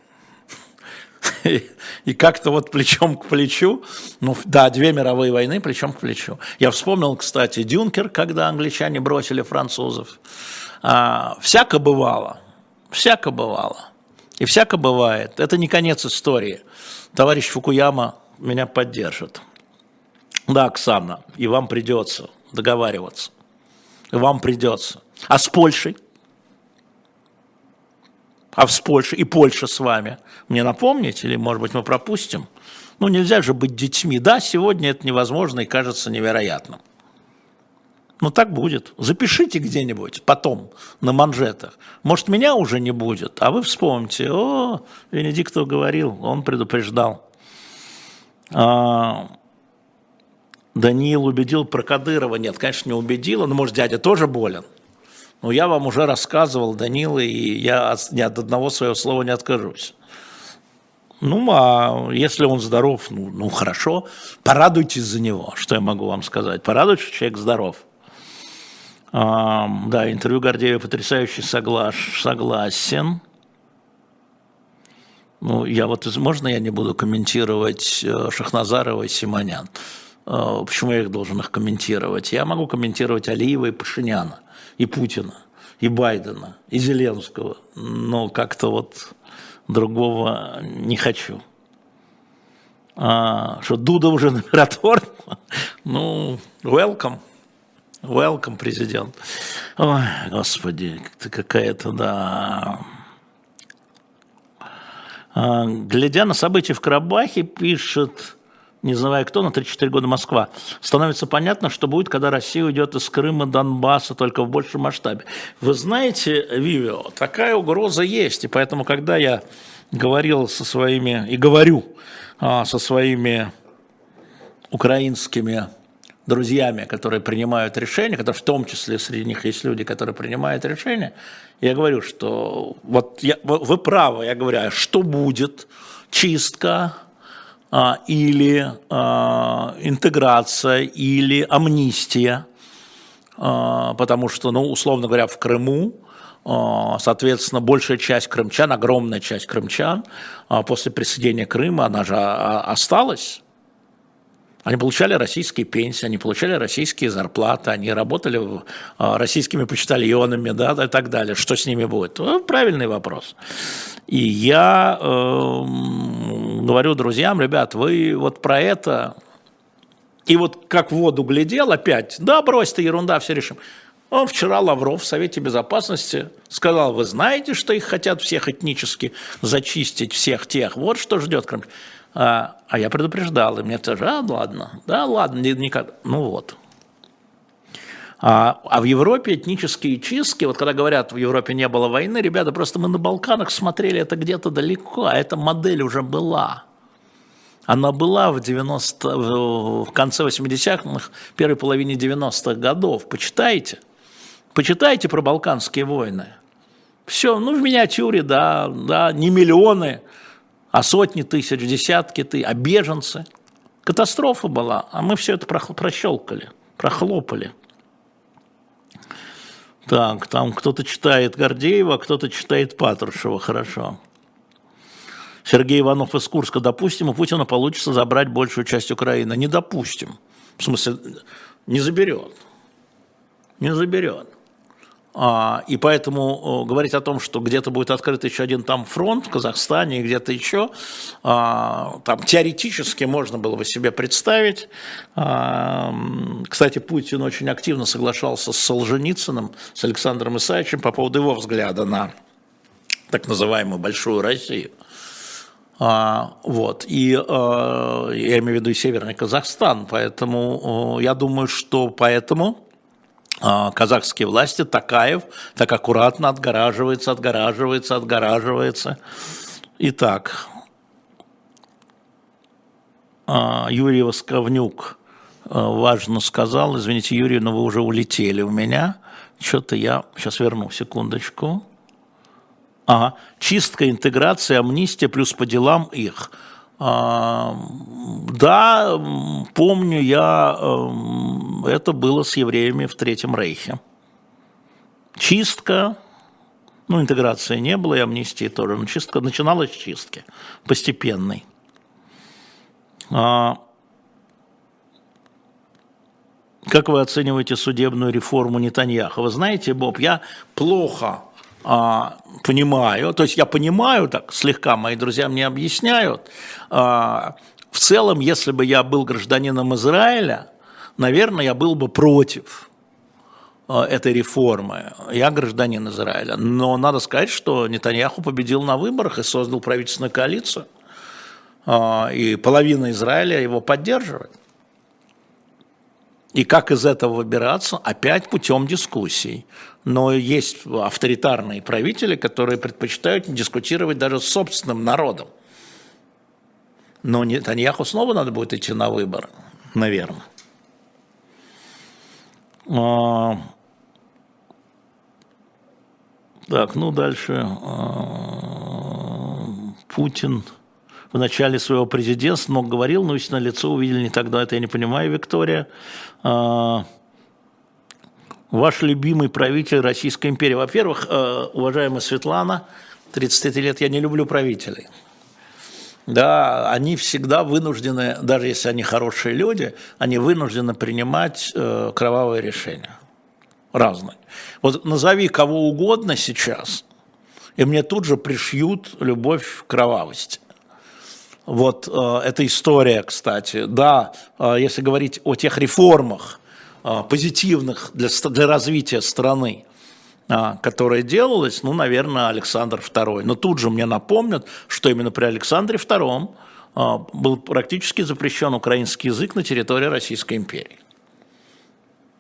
и как-то вот плечом к плечу, ну да, две мировые войны плечом к плечу. Я вспомнил, кстати, Дюнкер, когда англичане бросили французов. А, всяко бывало, всяко бывало. И всяко бывает. Это не конец истории. Товарищ Фукуяма меня поддержит. Да, Оксана, и вам придется договариваться. И вам придется. А с Польшей? А в Польше, и Польша с вами. Мне напомнить, или, может быть, мы пропустим? Ну, нельзя же быть детьми. Да, сегодня это невозможно и кажется невероятным. Ну, так будет. Запишите где-нибудь потом на манжетах. Может, меня уже не будет, а вы вспомните. О, Венедиктов говорил, он предупреждал. А, Даниил убедил про Кадырова. Нет, конечно, не убедил. Но, может, дядя тоже болен. Но я вам уже рассказывал, Данила, и я ни от одного своего слова не откажусь. Ну, а если он здоров, ну, ну хорошо, порадуйтесь за него, что я могу вам сказать. Порадуйтесь, человек здоров. А, да, интервью Гордеева потрясающе соглаш, согласен. Ну, я вот, можно я не буду комментировать э, Шахназарова и Симонян? Э, почему я их должен их комментировать? Я могу комментировать Алиева и Пашиняна, и Путина, и Байдена, и Зеленского, но как-то вот другого не хочу. А, что Дуда уже на миротворце? Ну, welcome. Welcome, президент. Ой, господи, какая-то, да... А, глядя на события в Карабахе, пишет, не знаю кто, на 3-4 года Москва, становится понятно, что будет, когда Россия уйдет из Крыма, Донбасса, только в большем масштабе. Вы знаете, Вивио, такая угроза есть, и поэтому, когда я говорил со своими, и говорю а, со своими украинскими друзьями, которые принимают решения, которые в том числе среди них есть люди, которые принимают решения, я говорю, что вот я, вы правы, я говорю, а что будет? Чистка или а, интеграция или амнистия? А, потому что, ну, условно говоря, в Крыму а, соответственно, большая часть крымчан, огромная часть крымчан а, после присоединения Крыма, она же осталась, они получали российские пенсии, они получали российские зарплаты, они работали а, российскими почтальонами, да, и так далее. Что с ними будет? Ну, правильный вопрос. И я э, говорю друзьям, ребят, вы вот про это, и вот как в воду глядел опять, да, брось ты, ерунда, все решим. Он вчера Лавров в Совете Безопасности сказал, вы знаете, что их хотят всех этнически зачистить, всех тех, вот что ждет Крым. А, а я предупреждал, и мне тоже, а, ладно, да, ладно, никак, ну вот. А, а в Европе этнические чистки, вот когда говорят, в Европе не было войны, ребята, просто мы на Балканах смотрели это где-то далеко, а эта модель уже была. Она была в, 90, в конце 80-х, первой половине 90-х годов. Почитайте. Почитайте про Балканские войны. Все, ну в миниатюре, да, да, не миллионы, а сотни тысяч, десятки тысяч, а беженцы. Катастрофа была, а мы все это прощелкали, прохлопали. Так, там кто-то читает Гордеева, кто-то читает Патрушева, хорошо. Сергей Иванов из Курска, допустим, у Путина получится забрать большую часть Украины. Не допустим. В смысле, не заберет. Не заберет. А, и поэтому говорить о том, что где-то будет открыт еще один там фронт в Казахстане и где-то еще, а, там теоретически можно было бы себе представить. А, кстати, Путин очень активно соглашался с Солженицыным, с Александром Исаевичем по поводу его взгляда на так называемую Большую Россию. Вот. И я имею в виду и Северный Казахстан. Поэтому я думаю, что поэтому а, казахские власти, Такаев так аккуратно отгораживается, отгораживается, отгораживается. Итак, а, Юрий Восковнюк а, важно сказал, извините, Юрий, но вы уже улетели у меня, что-то я, сейчас верну, секундочку. Ага, чистка, интеграция, амнистия плюс по делам их – да, помню я, это было с евреями в Третьем Рейхе. Чистка, ну, интеграции не было, и амнистии тоже, но чистка, начиналась с чистки, постепенной. А, как вы оцениваете судебную реформу Нетаньяха? Вы знаете, Боб, я плохо а, понимаю, то есть я понимаю так слегка, мои друзья мне объясняют. А, в целом, если бы я был гражданином Израиля, наверное, я был бы против а, этой реформы. Я гражданин Израиля. Но надо сказать, что Нетаньяху победил на выборах и создал правительственную коалицию. А, и половина Израиля его поддерживает. И как из этого выбираться? Опять путем дискуссий. Но есть авторитарные правители, которые предпочитают не дискутировать даже с собственным народом. Но Нетаньяху снова надо будет идти на выборы, наверное. А, так, ну дальше. А, Путин в начале своего президентства много говорил, но ведь на лицо увидели не тогда, это я не понимаю, Виктория. А, ваш любимый правитель Российской империи. Во-первых, э, уважаемая Светлана, 33 лет, я не люблю правителей. да, они всегда вынуждены, даже если они хорошие люди, они вынуждены принимать э, кровавые решения. Разные. Вот назови кого угодно сейчас, и мне тут же пришьют любовь к кровавости. Вот э, эта история, кстати. Да, э, если говорить о тех реформах позитивных для, для развития страны, а, которая делалась, ну, наверное, Александр II. Но тут же мне напомнят, что именно при Александре II а, был практически запрещен украинский язык на территории Российской империи.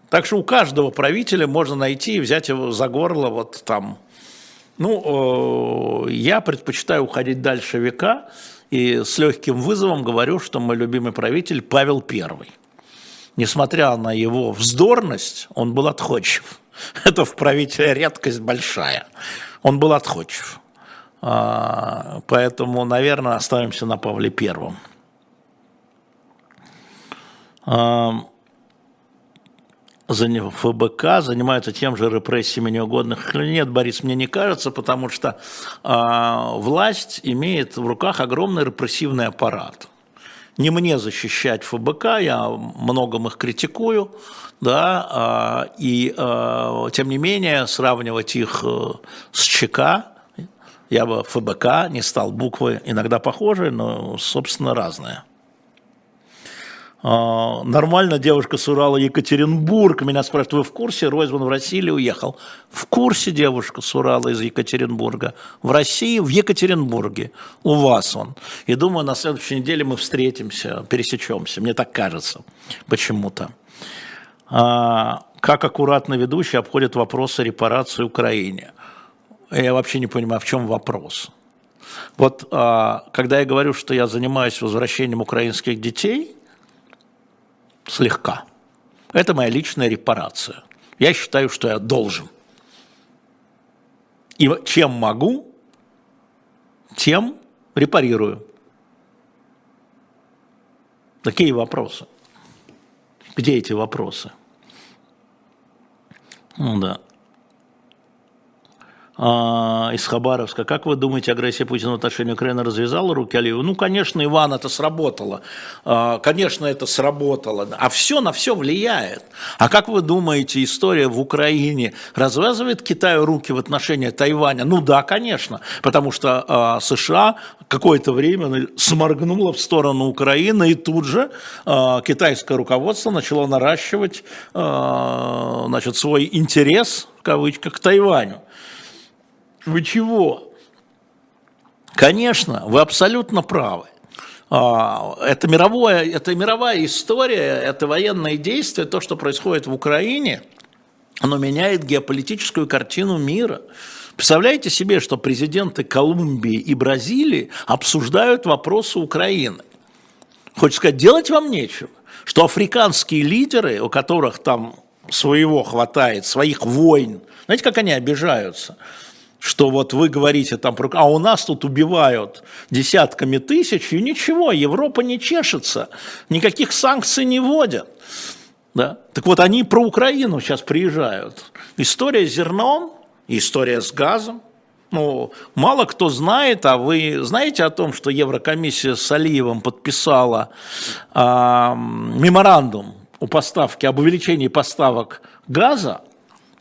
Так что у каждого правителя можно найти и взять его за горло вот там. Ну, я предпочитаю уходить дальше века и с легким вызовом говорю, что мой любимый правитель Павел I. Несмотря на его вздорность, он был отходчив. Это в правителе редкость большая. Он был отходчив. А, поэтому, наверное, оставимся на Павле Первом. А, ФБК занимаются тем же репрессиями неугодных Нет, Борис, мне не кажется, потому что э, власть имеет в руках огромный репрессивный аппарат. Не мне защищать ФБК, я многом их критикую, да, а, и а, тем не менее сравнивать их э, с ЧК, я бы ФБК не стал, буквы иногда похожие, но, собственно, разные. А, нормально девушка с Урала Екатеринбург. Меня спрашивают, вы в курсе? Ройзман в России или уехал? В курсе девушка с Урала из Екатеринбурга. В России, в Екатеринбурге. У вас он. И думаю, на следующей неделе мы встретимся, пересечемся. Мне так кажется почему-то. А, как аккуратно ведущий обходит вопросы репарации Украине. Я вообще не понимаю, в чем вопрос. Вот а, когда я говорю, что я занимаюсь возвращением украинских детей, слегка, это моя личная репарация. Я считаю, что я должен. И чем могу, тем репарирую. Такие вопросы. Где эти вопросы? Ну да. А, из Хабаровска. Как вы думаете, агрессия Путина в отношении Украины развязала руки Алиеву? Ну, конечно, Иван, это сработало. А, конечно, это сработало. А все на все влияет. А как вы думаете, история в Украине развязывает Китаю руки в отношении Тайваня? Ну да, конечно. Потому что а, США какое-то время сморгнуло в сторону Украины, и тут же китайское руководство начало наращивать значит, свой интерес, в кавычках, к Тайваню. Вы чего? Конечно, вы абсолютно правы. А, это, мировое, это мировая история, это военные действия, то, что происходит в Украине, оно меняет геополитическую картину мира. Представляете себе, что президенты Колумбии и Бразилии обсуждают вопросы Украины. Хочется сказать, делать вам нечего. Что африканские лидеры, у которых там своего хватает, своих войн, знаете, как они обижаются – что вот вы говорите там про... А у нас тут убивают десятками тысяч, и ничего, Европа не чешется, никаких санкций не вводят. Да? Так вот, они про Украину сейчас приезжают. История с зерном, история с газом. Ну, мало кто знает, а вы знаете о том, что Еврокомиссия с Алиевым подписала э, меморандум о поставке, об увеличении поставок газа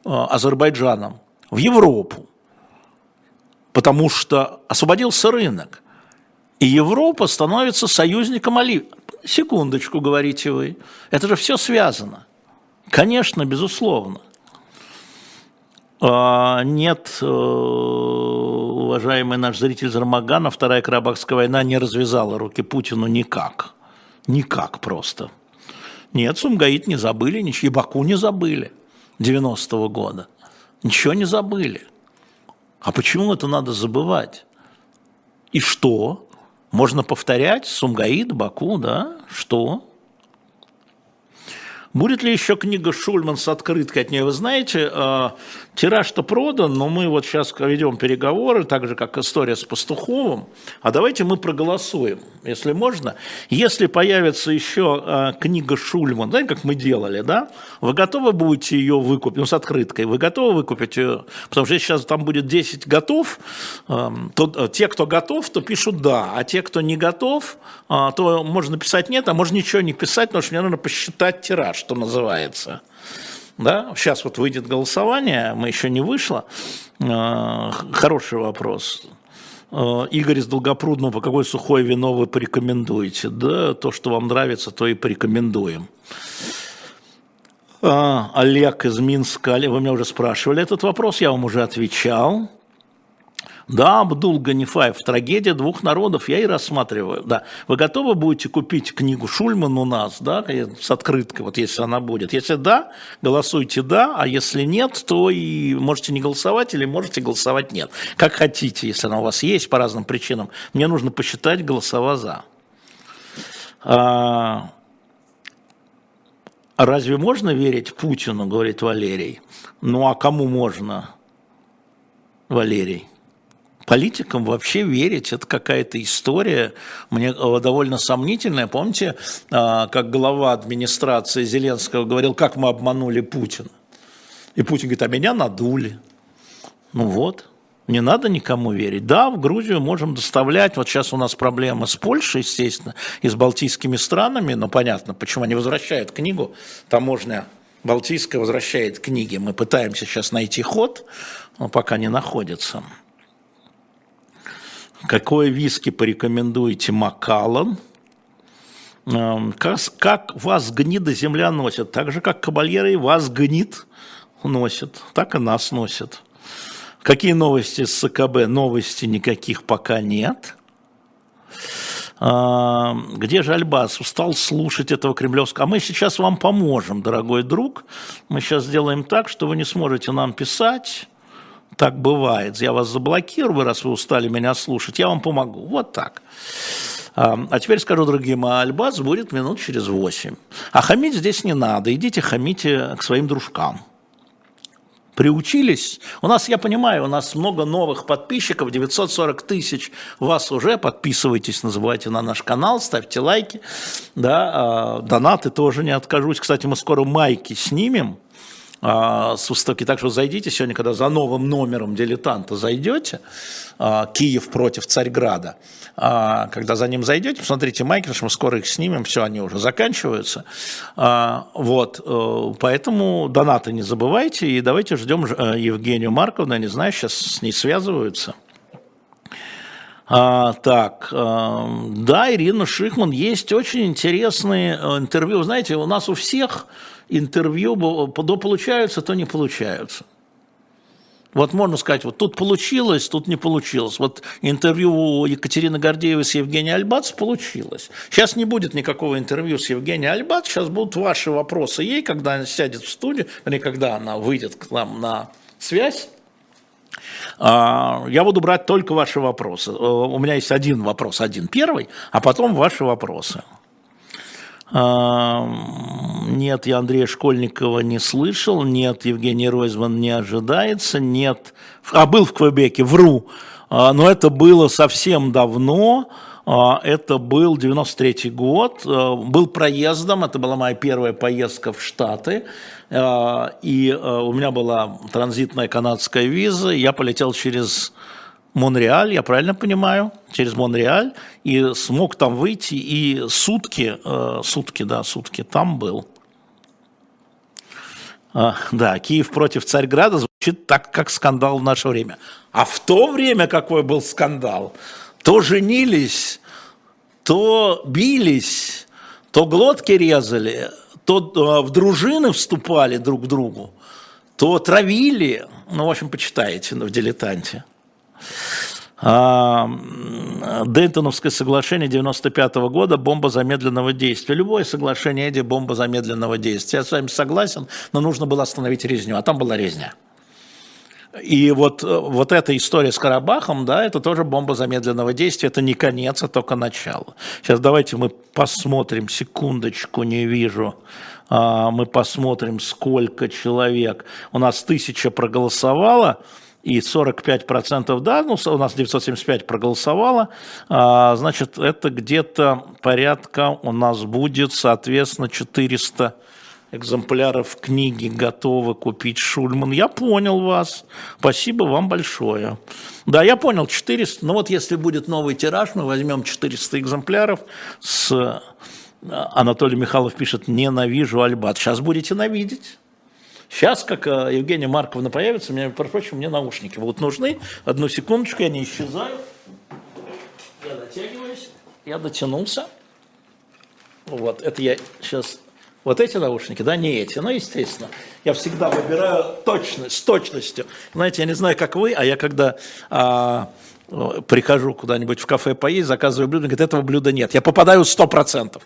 э, Азербайджаном в Европу потому что освободился рынок. И Европа становится союзником Оливии. Секундочку, говорите вы. Это же все связано. Конечно, безусловно. А, нет, э, уважаемый наш зритель Зармагана, Вторая Карабахская война не развязала руки Путину никак. Никак просто. Нет, Сумгаит не забыли, ничего, и Баку не забыли 90-го года. Ничего не забыли. А почему это надо забывать? И что? Можно повторять Сумгаид, Баку, да? Что? Будет ли еще книга Шульман с открыткой от нее? Вы знаете, э, тираж-то продан, но мы вот сейчас ведем переговоры, так же, как история с Пастуховым. А давайте мы проголосуем, если можно. Если появится еще э, книга Шульман, знаете, как мы делали, да? Вы готовы будете ее выкупить, ну, с открыткой, вы готовы выкупить ее? Потому что если сейчас там будет 10 готов, эм, то э, те, кто готов, то пишут «да», а те, кто не готов, то можно писать «нет», а можно ничего не писать, потому что мне нужно посчитать тираж что называется. Да? Сейчас вот выйдет голосование, мы еще не вышло. Э, хороший вопрос. Э, Игорь из Долгопрудного, какое сухое вино вы порекомендуете? Да, то, что вам нравится, то и порекомендуем. Э, Олег из Минска, вы меня уже спрашивали этот вопрос, я вам уже отвечал. Да, Абдул Ганифаев, трагедия двух народов, я и рассматриваю. Да. Вы готовы будете купить книгу Шульман у нас, да, с открыткой, вот если она будет? Если да, голосуйте да, а если нет, то и можете не голосовать или можете голосовать нет. Как хотите, если она у вас есть по разным причинам. Мне нужно посчитать голосова за. А, разве можно верить Путину, говорит Валерий? Ну а кому можно, Валерий? Политикам вообще верить, это какая-то история, мне э, довольно сомнительная. Помните, а, как глава администрации Зеленского говорил, как мы обманули Путина? И Путин говорит, а меня надули. Ну вот, не надо никому верить. Да, в Грузию можем доставлять. Вот сейчас у нас проблемы с Польшей, естественно, и с балтийскими странами. Но понятно, почему они возвращают книгу. Таможня Балтийская возвращает книги. Мы пытаемся сейчас найти ход, но пока не находится. Какое виски порекомендуете Макалан? Эм, как, как вас гнида земля носит? Так же, как кабальеры и вас гнит носит. Так и нас носит. Какие новости с СКБ? Новости никаких пока нет. Эм, где же Альбас? Устал слушать этого кремлевского. А мы сейчас вам поможем, дорогой друг. Мы сейчас сделаем так, что вы не сможете нам писать так бывает. Я вас заблокирую, раз вы устали меня слушать, я вам помогу. Вот так. А теперь скажу другим, а Альбац будет минут через восемь. А хамить здесь не надо, идите хамите к своим дружкам. Приучились. У нас, я понимаю, у нас много новых подписчиков, 940 тысяч вас уже. Подписывайтесь, называйте на наш канал, ставьте лайки. Да, а, донаты тоже не откажусь. Кстати, мы скоро майки снимем а, с выставки. Так что зайдите сегодня, когда за новым номером дилетанта зайдете, а, Киев против Царьграда, а, когда за ним зайдете, посмотрите что мы скоро их снимем, все, они уже заканчиваются. Вот, э, поэтому донаты не забывайте, и давайте ждем э, Евгению Марковну, я не знаю, сейчас с ней связываются. А, так, а, да, Ирина Шихман, есть очень интересные интервью. Знаете, у нас у всех интервью то получаются, то не получаются. Вот можно сказать, вот тут получилось, тут не получилось. Вот интервью Екатерины Гордеевой с Евгением Альбац получилось. Сейчас не будет никакого интервью с Евгением Альбац, сейчас будут ваши вопросы ей, когда она сядет в студию, или когда она выйдет к нам на связь. А, я буду брать только ваши вопросы. Э, у меня есть один вопрос, один первый, а потом ваши вопросы. Нет, я Андрея Школьникова не слышал. Нет, Евгений Ройзман не ожидается. Нет, а был в Квебеке, вру. А, но это было совсем давно. А, это был 93 год. А, был проездом. Это была моя первая поездка в Штаты. И у меня была транзитная канадская виза. Я полетел через Монреаль, я правильно понимаю, через Монреаль, и смог там выйти, и сутки, э, сутки, да, сутки там был. А, да, Киев против Царьграда звучит так, как скандал в наше время. А в то время какой был скандал? То женились, то бились, то глотки резали, то э, в дружины вступали друг к другу, то травили. Ну, в общем, почитаете в «Дилетанте». А, Дейтоновское соглашение 95 -го года, бомба замедленного действия. Любое соглашение Эдди – бомба замедленного действия. Я с вами согласен, но нужно было остановить резню, а там была резня. И вот, э, вот эта история с Карабахом, да, это тоже бомба замедленного действия, это не конец, а только начало. Сейчас давайте мы посмотрим, секундочку, не вижу. А, мы посмотрим, сколько человек. У нас тысяча проголосовало, и 45% да, ну, у нас 975 проголосовало, а, значит, это где-то порядка у нас будет, соответственно, 400 экземпляров книги готовы купить Шульман. Я понял вас. Спасибо вам большое. Да, я понял, 400. Ну вот если будет новый тираж, мы возьмем 400 экземпляров с... Э, Анатолий Михайлов пишет, ненавижу Альбат. Сейчас будете ненавидеть. Сейчас, как э, Евгения Марковна появится, мне, прочим, мне наушники будут нужны. Одну секундочку, я не исчезаю. Я дотягиваюсь. Я дотянулся. Вот, это я сейчас вот эти наушники, да, не эти. Ну, естественно, я всегда выбираю точность, с точностью. Знаете, я не знаю, как вы, а я когда а, прихожу куда-нибудь в кафе поесть, заказываю блюдо, говорит, этого блюда нет. Я попадаю 100%.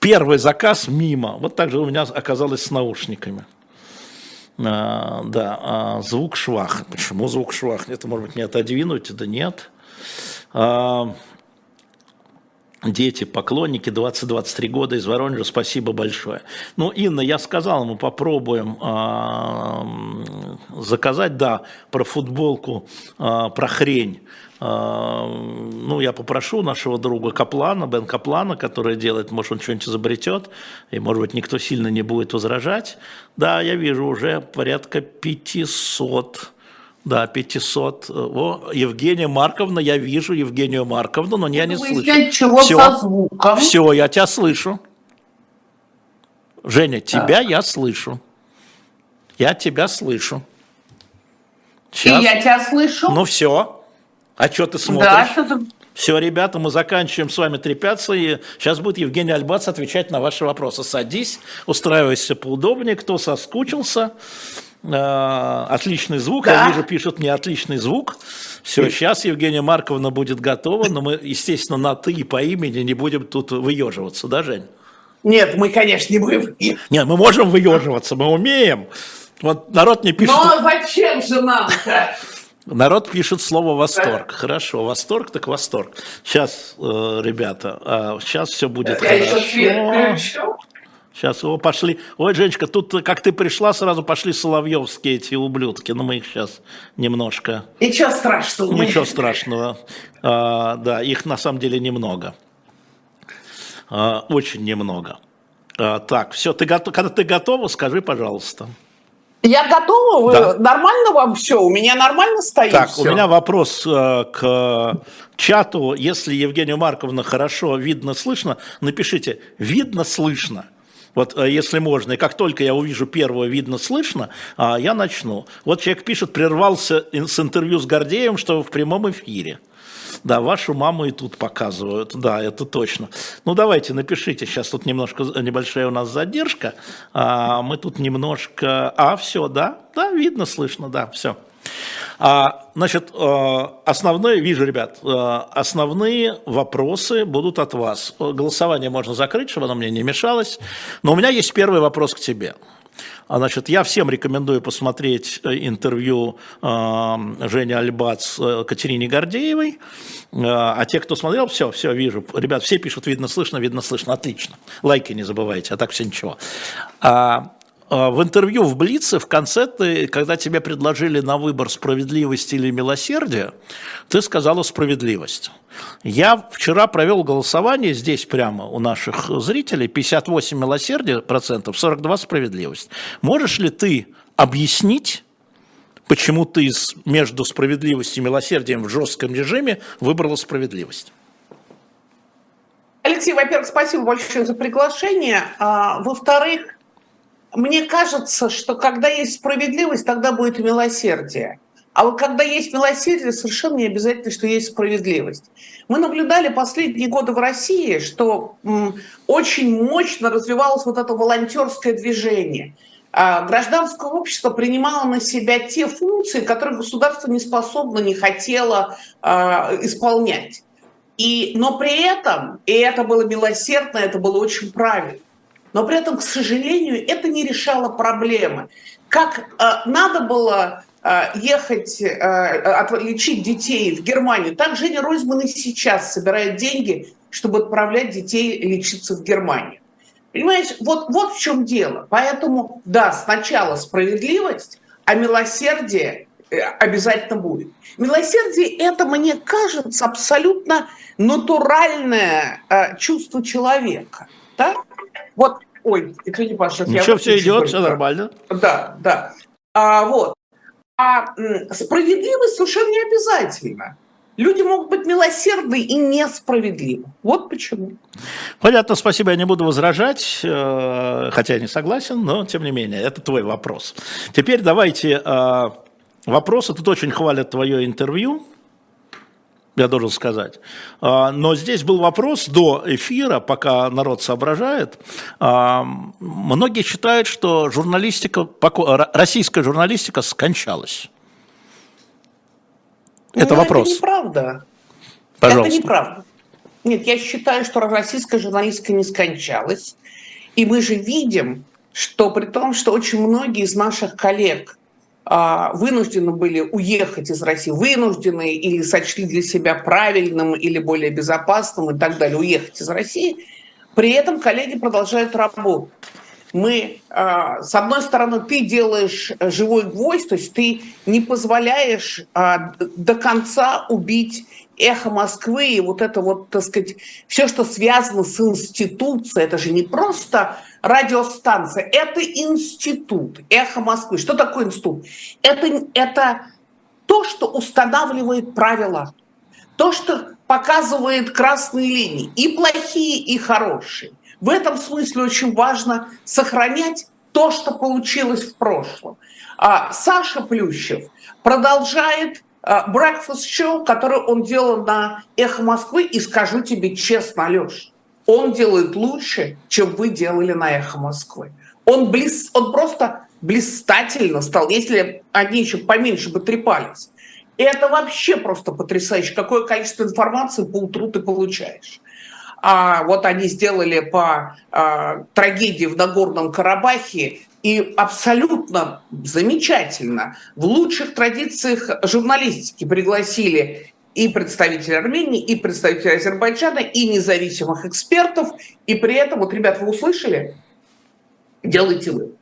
Первый заказ мимо. Вот так же у меня оказалось с наушниками. А, да, а, звук швах. Почему звук швах? Это, может быть, не отодвинуть? Да нет. А, дети, поклонники, 20-23 года из Воронежа, спасибо большое. Ну, Инна, я сказал, мы попробуем э, заказать, да, про футболку, э, про хрень. Э, ну, я попрошу нашего друга Каплана, Бен Каплана, который делает, может, он что-нибудь изобретет, и, может быть, никто сильно не будет возражать. Да, я вижу уже порядка 500 да, 500. О, Евгения Марковна, я вижу Евгению Марковну, но я не слышу. чего все, со звуком? Все, я тебя слышу. Женя, тебя так. я слышу. Я тебя слышу. Сейчас. И я тебя слышу. Ну все. А что ты смотришь? Да, что-то... Все, ребята, мы заканчиваем с вами трепяться, и сейчас будет Евгений Альбац отвечать на ваши вопросы. Садись, устраивайся поудобнее, кто соскучился. Э, отличный звук, да. я вижу, пишут мне отличный звук. Все, сейчас Евгения Марковна будет готова, но мы, естественно, на «ты» и по имени не будем тут выеживаться, да, Жень? Нет, мы, конечно, не будем. Нет, мы можем выеживаться, мы умеем. Вот народ не пишет... Но зачем же нам-то? Народ пишет слово «восторг». Хорошо, восторг так восторг. Сейчас, э, ребята, сейчас а, все будет я хорошо. Еще Сейчас, о, пошли. Ой, Женечка, тут как ты пришла, сразу пошли соловьевские эти ублюдки. Но ну, мы их сейчас немножко... Ничего страшного. Ничего страшного. А, да, их на самом деле немного. А, очень немного. А, так, все, ты готов, когда ты готова, скажи, пожалуйста. Я готова, да. нормально вам все? У меня нормально стоит Так, все? у меня вопрос э, к чату. Если Евгению Марковна хорошо видно, слышно, напишите «видно, слышно». Вот э, если можно, и как только я увижу первое видно, слышно, а, я начну. Вот человек пишет, прервался с интервью с Гордеем, что в прямом эфире. Да, вашу маму и тут показывают, да, это точно. Ну, давайте, напишите, сейчас тут немножко, небольшая у нас задержка, а, мы тут немножко, а, все, да, да, видно, слышно, да, все. А, значит, э, основные, вижу, ребят, э, основные вопросы будут от вас. Голосование можно закрыть, чтобы оно мне не мешалось. Но у меня есть первый вопрос к тебе. А, значит, я всем рекомендую посмотреть э, интервью Жени Альбац Катерине Гордеевой. А те, кто смотрел, все, все, вижу. Ребят, все пишут, видно, слышно, видно, слышно. Отлично. Лайки не забывайте, а так все ничего. А, в интервью в Блице в конце, ты, когда тебе предложили на выбор справедливость или милосердие, ты сказала справедливость. Я вчера провел голосование здесь прямо у наших зрителей, 58 милосердия процентов, 42 справедливость. Можешь ли ты объяснить, почему ты между справедливостью и милосердием в жестком режиме выбрала справедливость? Алексей, во-первых, спасибо большое за приглашение. А, во-вторых, мне кажется, что когда есть справедливость, тогда будет милосердие. А вот когда есть милосердие, совершенно не обязательно, что есть справедливость. Мы наблюдали последние годы в России, что очень мощно развивалось вот это волонтерское движение. А гражданское общество принимало на себя те функции, которые государство не способно, не хотело а, исполнять. И, но при этом, и это было милосердно, это было очень правильно, но при этом, к сожалению, это не решало проблемы. Как э, надо было э, ехать, э, лечить детей в Германию. Так Женя Ройзман и сейчас собирает деньги, чтобы отправлять детей лечиться в Германию. Понимаешь, вот, вот в чем дело. Поэтому, да, сначала справедливость, а милосердие э, обязательно будет. Милосердие – это, мне кажется, абсолютно натуральное чувство человека. Да? Вот, ой, извини, Паша. Ничего, все идет, все нормально. Да, да. А, вот. А справедливость совершенно не обязательно. Люди могут быть милосердны и несправедливы. Вот почему. Понятно, спасибо, я не буду возражать, э, хотя я не согласен, но тем не менее, это твой вопрос. Теперь давайте э, вопросы. Тут очень хвалят твое интервью, я должен сказать. Э, но здесь был вопрос до эфира, пока народ соображает. Многие считают, что журналистика, российская журналистика скончалась. Это Но вопрос. Это неправда. Пожалуйста. Это неправда. Нет, я считаю, что российская журналистика не скончалась. И мы же видим, что при том, что очень многие из наших коллег а, вынуждены были уехать из России, вынуждены или сочли для себя правильным или более безопасным и так далее, уехать из России, при этом коллеги продолжают работать мы, а, с одной стороны, ты делаешь живой гвоздь, то есть ты не позволяешь а, до конца убить эхо Москвы и вот это вот, так сказать, все, что связано с институцией, это же не просто радиостанция, это институт, эхо Москвы. Что такое институт? Это, это то, что устанавливает правила, то, что показывает красные линии, и плохие, и хорошие. В этом смысле очень важно сохранять то, что получилось в прошлом. А Саша Плющев продолжает а, breakfast show, который он делал на «Эхо Москвы», и скажу тебе честно, Алеш, он делает лучше, чем вы делали на «Эхо Москвы». Он, близ, он просто блистательно стал, если они еще поменьше бы трепались. И это вообще просто потрясающе, какое количество информации по утру ты получаешь а вот они сделали по а, трагедии в Нагорном Карабахе, и абсолютно замечательно. В лучших традициях журналистики пригласили и представителей Армении, и представителей Азербайджана, и независимых экспертов. И при этом, вот, ребят, вы услышали? Делайте вы.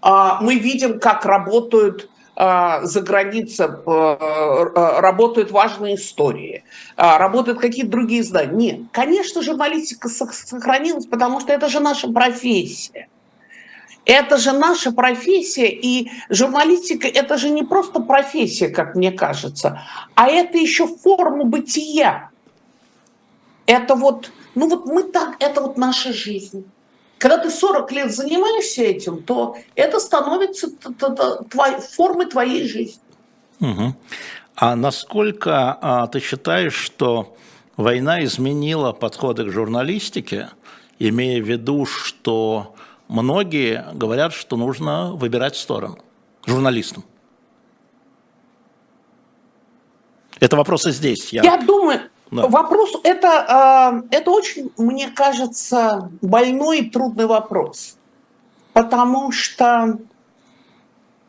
А, мы видим, как работают а, за границей э, работают важные истории, а, работают какие-то другие издания. Нет, конечно, журналистика сохранилась, потому что это же наша профессия. Это же наша профессия, и журналистика – это же не просто профессия, как мне кажется, а это еще форма бытия. Это вот, ну вот мы так, это вот наша жизнь. Когда ты 40 лет занимаешься этим, то это становится формой твоей жизни. Угу. А насколько а, ты считаешь, что война изменила подходы к журналистике, имея в виду, что многие говорят, что нужно выбирать сторону журналистам? Это вопросы здесь. Я, я думаю, да. Вопрос это, а, это очень, мне кажется, больной и трудный вопрос. Потому что,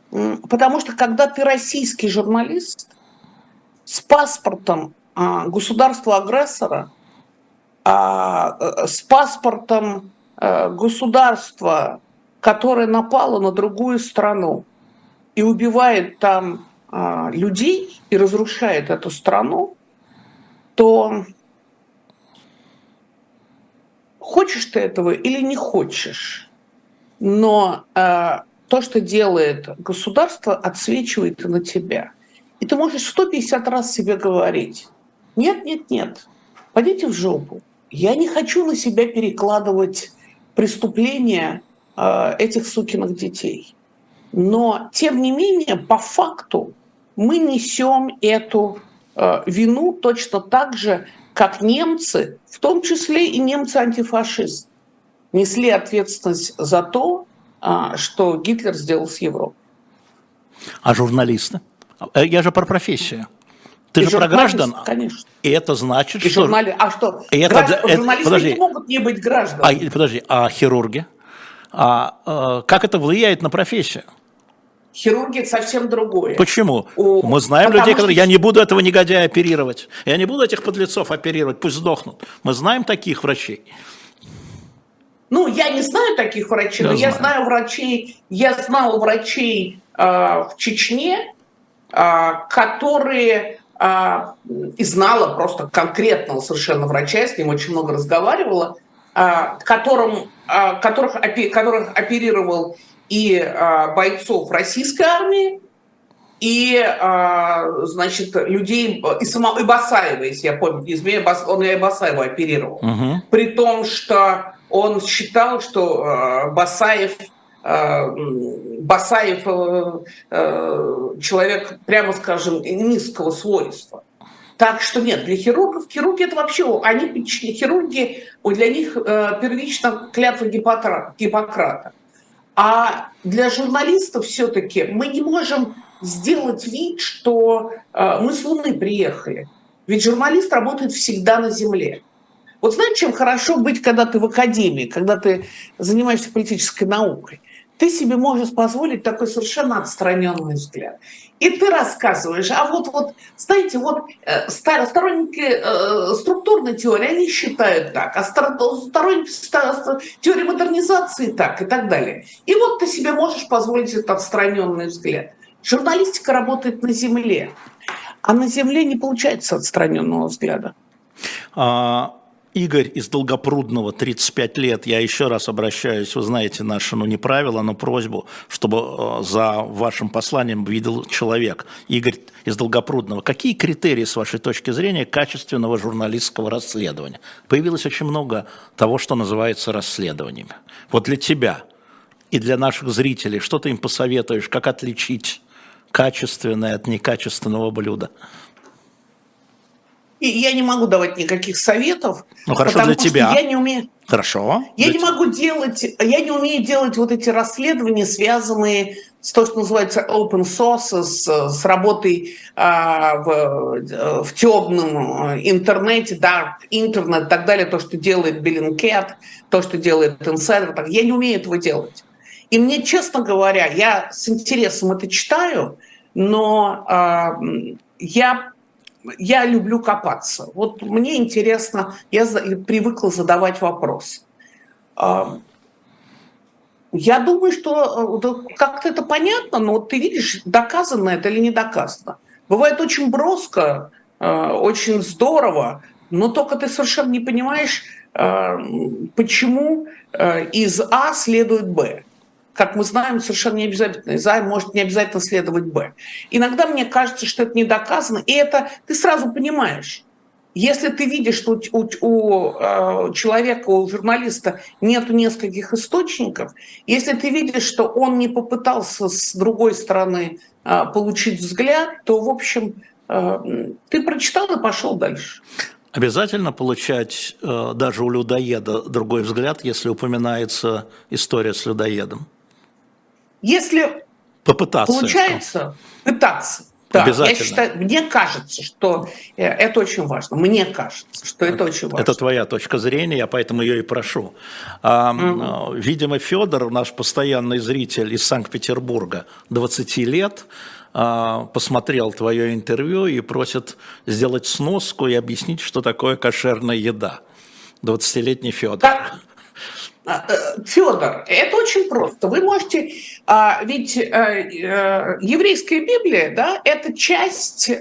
потому что когда ты российский журналист с паспортом а, государства-агрессора, а, э, с паспортом э, государства, которое напало на другую страну и убивает там людей и разрушает эту страну, то хочешь ты этого или не хочешь, но э, то, что делает государство, отсвечивает на тебя. И ты можешь 150 раз себе говорить, нет, нет, нет, пойдите в жопу. Я не хочу на себя перекладывать преступления э, этих сукиных детей. Но, тем не менее, по факту мы несем эту Э, вину точно так же, как немцы, в том числе и немцы-антифашисты, несли ответственность за то, а, что Гитлер сделал с Европой. А журналисты? Э, я же про профессию. Ты и же про граждан. Конечно. И это значит, и что... Журнали... А что? И это, Гражд... это... Журналисты подожди. не могут не быть гражданами. А, подожди, а хирурги? А, а как это влияет на профессию? Хирургия это совсем другое. Почему? У... Мы знаем Потому людей, которые... Что... Я не буду этого негодяя оперировать. Я не буду этих подлецов оперировать, пусть сдохнут. Мы знаем таких врачей. Ну, я не знаю таких врачей, я но знаю. я знаю врачей, я знал врачей э, в Чечне, э, которые э, и знала просто конкретного совершенно врача, я с ним очень много разговаривала, э, которым, э, которых, которых оперировал и э, бойцов российской армии, и, э, значит, людей, и, само, и Басаева, если я помню, не изменяю, он и Басаева оперировал. Угу. При том, что он считал, что э, Басаев э, Басаев э, человек, прямо скажем, низкого свойства. Так что нет, для хирургов, хирурги это вообще, они хирурги, для них первично клятва Гиппократа. А для журналистов все-таки мы не можем сделать вид, что мы с Луны приехали. Ведь журналист работает всегда на Земле. Вот знаешь, чем хорошо быть, когда ты в академии, когда ты занимаешься политической наукой? Ты себе можешь позволить такой совершенно отстраненный взгляд. И ты рассказываешь, а вот, вот знаете, вот э, сторонники э, структурной теории, они считают так, а сторонники теории модернизации так и так далее. И вот ты себе можешь позволить этот отстраненный взгляд. Журналистика работает на Земле, а на Земле не получается отстраненного взгляда. А, Игорь из Долгопрудного, 35 лет. Я еще раз обращаюсь, вы знаете наше, ну не правило, но просьбу, чтобы э, за вашим посланием видел человек. Игорь из Долгопрудного. Какие критерии, с вашей точки зрения, качественного журналистского расследования? Появилось очень много того, что называется расследованиями. Вот для тебя и для наших зрителей, что ты им посоветуешь, как отличить качественное от некачественного блюда? И я не могу давать никаких советов. Ну хорошо для тебя. Я не умею. Хорошо. Я не могу делать, я не умею делать вот эти расследования, связанные с то, что называется open source, с, с работой а, в, в темном интернете, dark интернет и так далее, то, что делает Bellingcat, то, что делает Insider. Так, я не умею этого делать. И мне, честно говоря, я с интересом это читаю, но а, я я люблю копаться. Вот мне интересно, я привыкла задавать вопрос. Я думаю, что э, как-то это понятно, но ты видишь, доказано это или не доказано. Бывает очень броско, э, очень здорово, но только ты совершенно не понимаешь, э, почему из А следует Б как мы знаем, совершенно не обязательно. За может не обязательно следовать Б. Иногда мне кажется, что это не доказано, и это ты сразу понимаешь. Если ты видишь, что у, у, у э, человека, у журналиста нет нескольких источников, если ты видишь, что он не попытался с другой стороны э, получить взгляд, то, в общем, э, ты прочитал и пошел дальше. Обязательно получать э, даже у людоеда другой взгляд, если упоминается история с людоедом? Если Попытаться, получается пытаться, да, я считаю, мне кажется, что э, это очень важно. Мне кажется, что это очень важно. Это твоя точка зрения, я поэтому ее и прошу. Угу. Видимо, Федор, наш постоянный зритель из Санкт-Петербурга, 20 лет, а, посмотрел твое интервью и просит сделать сноску и объяснить, что такое кошерная еда. 20-летний Федор. А, э, Федор, это очень просто. Вы можете, а, ведь э, э, еврейская Библия, да, это часть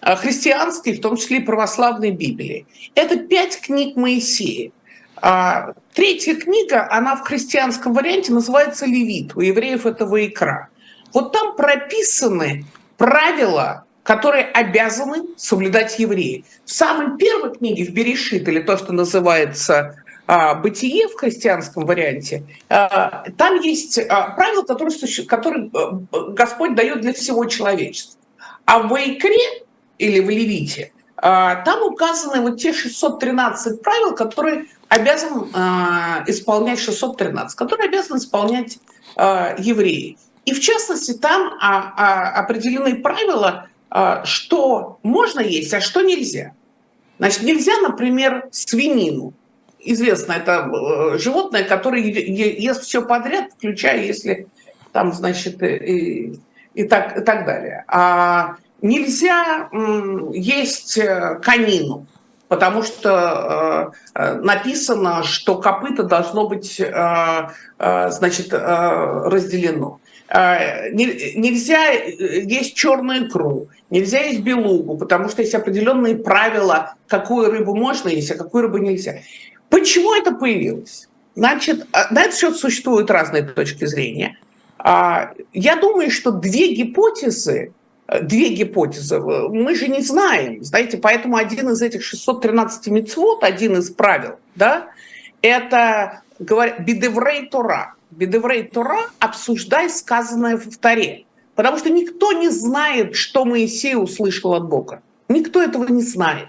христианской, в том числе и православной Библии. Это пять книг Моисея. А, третья книга, она в христианском варианте называется Левит. У евреев это Ваикра. Вот там прописаны правила, которые обязаны соблюдать евреи. В самой первой книге, в Берешит, или то, что называется а, бытие в христианском варианте, а, там есть а, правила, которые, которые э, Господь дает для всего человечества. А в Вайкре или в Левите там указаны вот те 613 правил, которые обязан исполнять 613, которые обязаны исполнять евреи. И в частности там определены правила, что можно есть, а что нельзя. Значит, нельзя, например, свинину известно, это э, животное, которое ест все подряд, включая, если там, значит, и, и, так, и так далее. А нельзя есть э, конину, потому что э, написано, что копыта должно быть, э, э, значит, э, разделено. Э, нельзя есть черную икру, нельзя есть белугу, потому что есть определенные правила, какую рыбу можно есть, а какую рыбу нельзя. Почему это появилось? Значит, на этот счет существуют разные точки зрения. А, я думаю, что две гипотезы, две гипотезы, мы же не знаем, знаете, поэтому один из этих 613 мецвод, один из правил, да, это говорят, бедеврей Тора. Бедеврей Тора обсуждай сказанное в Торе. Потому что никто не знает, что Моисей услышал от Бога. Никто этого не знает.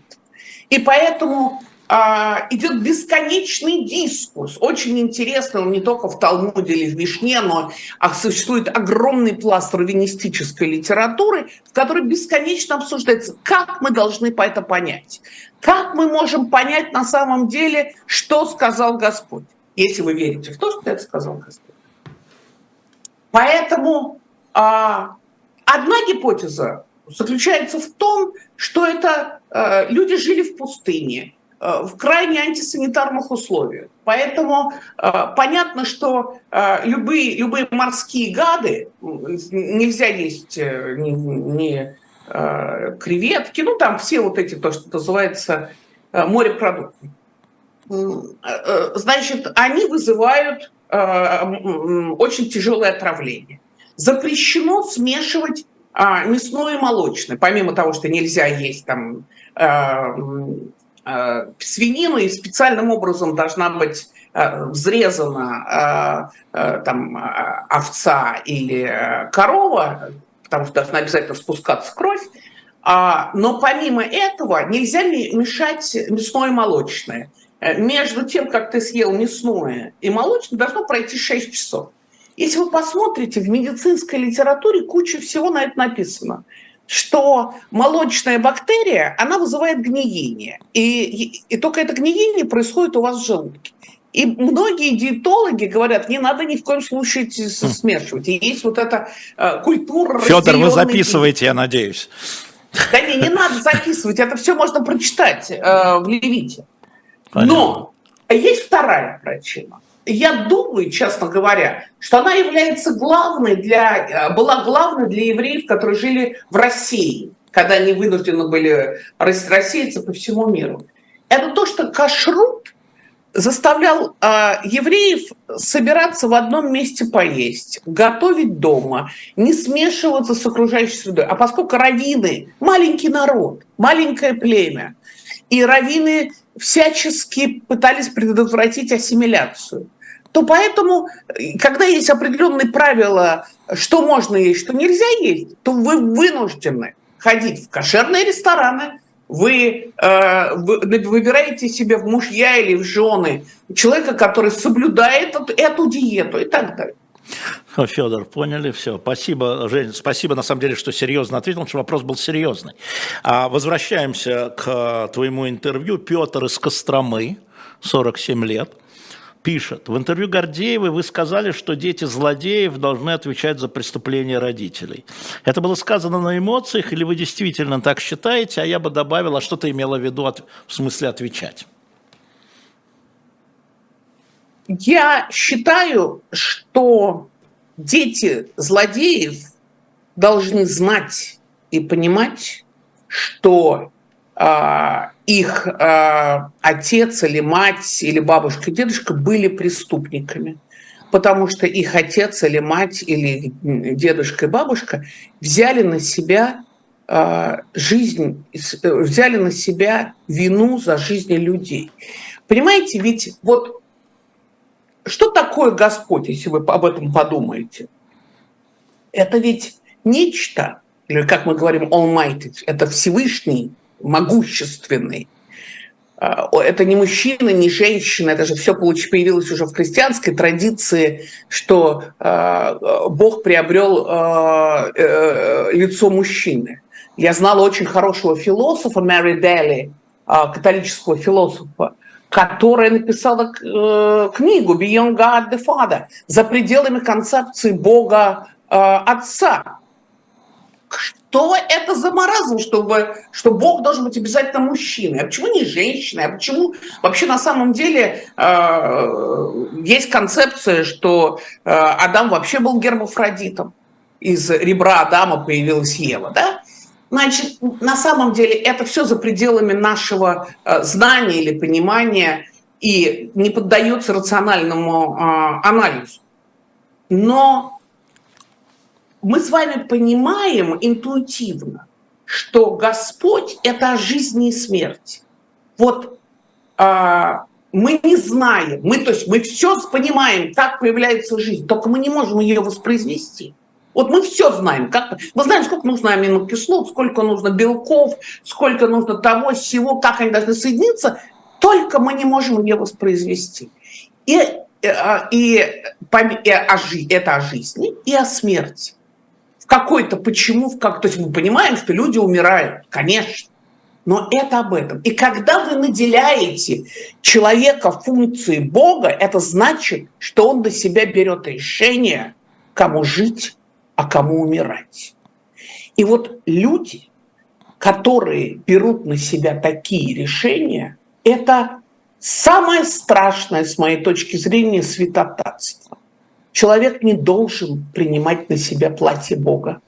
И поэтому а, идет бесконечный дискурс, очень интересный, он не только в Талмуде или в Мишне, но а существует огромный пласт раввинистической литературы, в которой бесконечно обсуждается, как мы должны по это понять, как мы можем понять на самом деле, что сказал Господь, если вы верите в то, что это сказал Господь. Поэтому а, одна гипотеза заключается в том, что это э, люди жили в пустыне, в крайне антисанитарных условиях. Поэтому э, понятно, что э, любые, любые морские гады, нельзя есть э, ни, ни э, креветки, ну там все вот эти, то, что называется э, морепродукты. Э, э, значит, они вызывают э, очень тяжелое отравление. Запрещено смешивать а, мясное и молочное, помимо того, что нельзя есть там Э, свинину и специальным образом должна быть э, взрезана э, там, овца или корова, потому что должна обязательно спускаться кровь. А, но помимо этого нельзя мешать мясное и молочное. Между тем, как ты съел мясное и молочное, должно пройти 6 часов. Если вы посмотрите, в медицинской литературе куча всего на это написано что молочная бактерия, она вызывает гниение. И, и, и только это гниение происходит у вас в желудке. И многие диетологи говорят, не надо ни в коем случае хм. смешивать. И есть вот эта э, культура... Федор, вы записываете, я надеюсь. Да не, не надо записывать, это все можно прочитать э, в Левите. Понятно. Но есть вторая причина я думаю, честно говоря, что она является главной для, была главной для евреев, которые жили в России, когда они вынуждены были рассеяться по всему миру. Это то, что кашрут заставлял э, евреев собираться в одном месте поесть, готовить дома, не смешиваться с окружающей средой. А поскольку раввины – маленький народ, маленькое племя, и раввины всячески пытались предотвратить ассимиляцию – то поэтому, когда есть определенные правила, что можно есть, что нельзя есть, то вы вынуждены ходить в кошерные рестораны, вы, э, вы выбираете себе в мужья или в жены человека, который соблюдает эту, эту диету и так далее. Федор, поняли, все. Спасибо, Жень, спасибо, на самом деле, что серьезно ответил, потому что вопрос был серьезный. А возвращаемся к твоему интервью. Петр из Костромы, 47 лет пишет, в интервью Гордеевой вы сказали, что дети злодеев должны отвечать за преступления родителей. Это было сказано на эмоциях или вы действительно так считаете, а я бы добавила, что ты имела в виду от, в смысле отвечать? Я считаю, что дети злодеев должны знать и понимать, что а, их а, отец или мать или бабушка, дедушка были преступниками, потому что их отец или мать или дедушка и бабушка взяли на себя а, жизнь, взяли на себя вину за жизни людей. Понимаете, ведь вот что такое Господь, если вы об этом подумаете? Это ведь нечто, или как мы говорим, Almighty, это Всевышний, могущественный. А, это не мужчина, не женщина, это же все появилось уже в христианской традиции, что а, Бог приобрел а, э, лицо мужчины. Я знала очень хорошего философа Мэри Дели, католического философа, которая написала э, книгу «Beyond God the Father» за пределами концепции Бога э, Отца. Что это за маразм, чтобы, что Бог должен быть обязательно мужчиной? А почему не женщиной? А почему вообще на самом деле э, есть концепция, что э, Адам вообще был гермафродитом? Из ребра Адама появилась Ева, да? Значит, на самом деле это все за пределами нашего э, знания или понимания и не поддается рациональному э, анализу. Но мы с вами понимаем интуитивно, что Господь – это о жизни и смерти. Вот э, мы не знаем, мы, то есть мы все понимаем, как появляется жизнь, только мы не можем ее воспроизвести. Вот мы все знаем. Как, мы знаем, сколько нужно аминокислот, сколько нужно белков, сколько нужно того, всего, как они должны соединиться, только мы не можем ее воспроизвести. И, э, а, и, и, и это о жизни и о смерти. Какой-то почему, в как, то есть мы понимаем, что люди умирают, конечно, но это об этом. И когда вы наделяете человека функцией Бога, это значит, что он до себя берет решение, кому жить, а кому умирать. И вот люди, которые берут на себя такие решения, это самое страшное, с моей точки зрения, святотатство. Человек не должен принимать на себя платье Бога.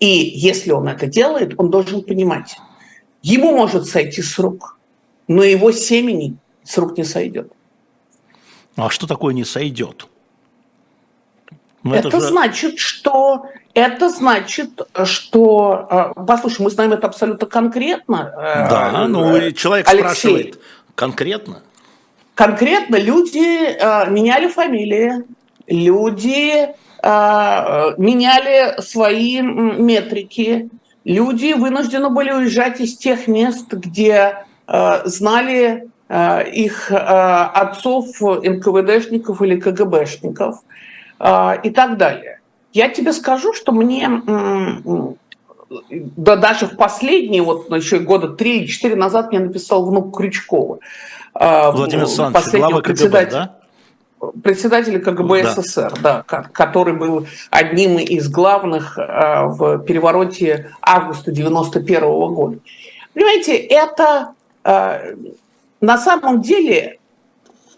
И если он это делает, он должен понимать, ему может сойти с рук, но его семени с рук не сойдет. А что такое не сойдет? Но ну, это это же... значит, что это значит, что, а, послушай, мы знаем это абсолютно конкретно. Э, да, ну и человек Алексей. спрашивает конкретно. Конкретно люди э, меняли фамилии, люди э, меняли свои метрики, люди вынуждены были уезжать из тех мест, где знали их отцов НКВДшников или КГБшников – а, и так далее. Я тебе скажу, что мне да даже в последние, вот еще года три или четыре назад мне написал внук Крючкова. А, Владимир Александрович, глава КГБ, да? Председатель КГБ да. СССР, да, который был одним из главных а, в перевороте августа 91 года. Понимаете, это на самом деле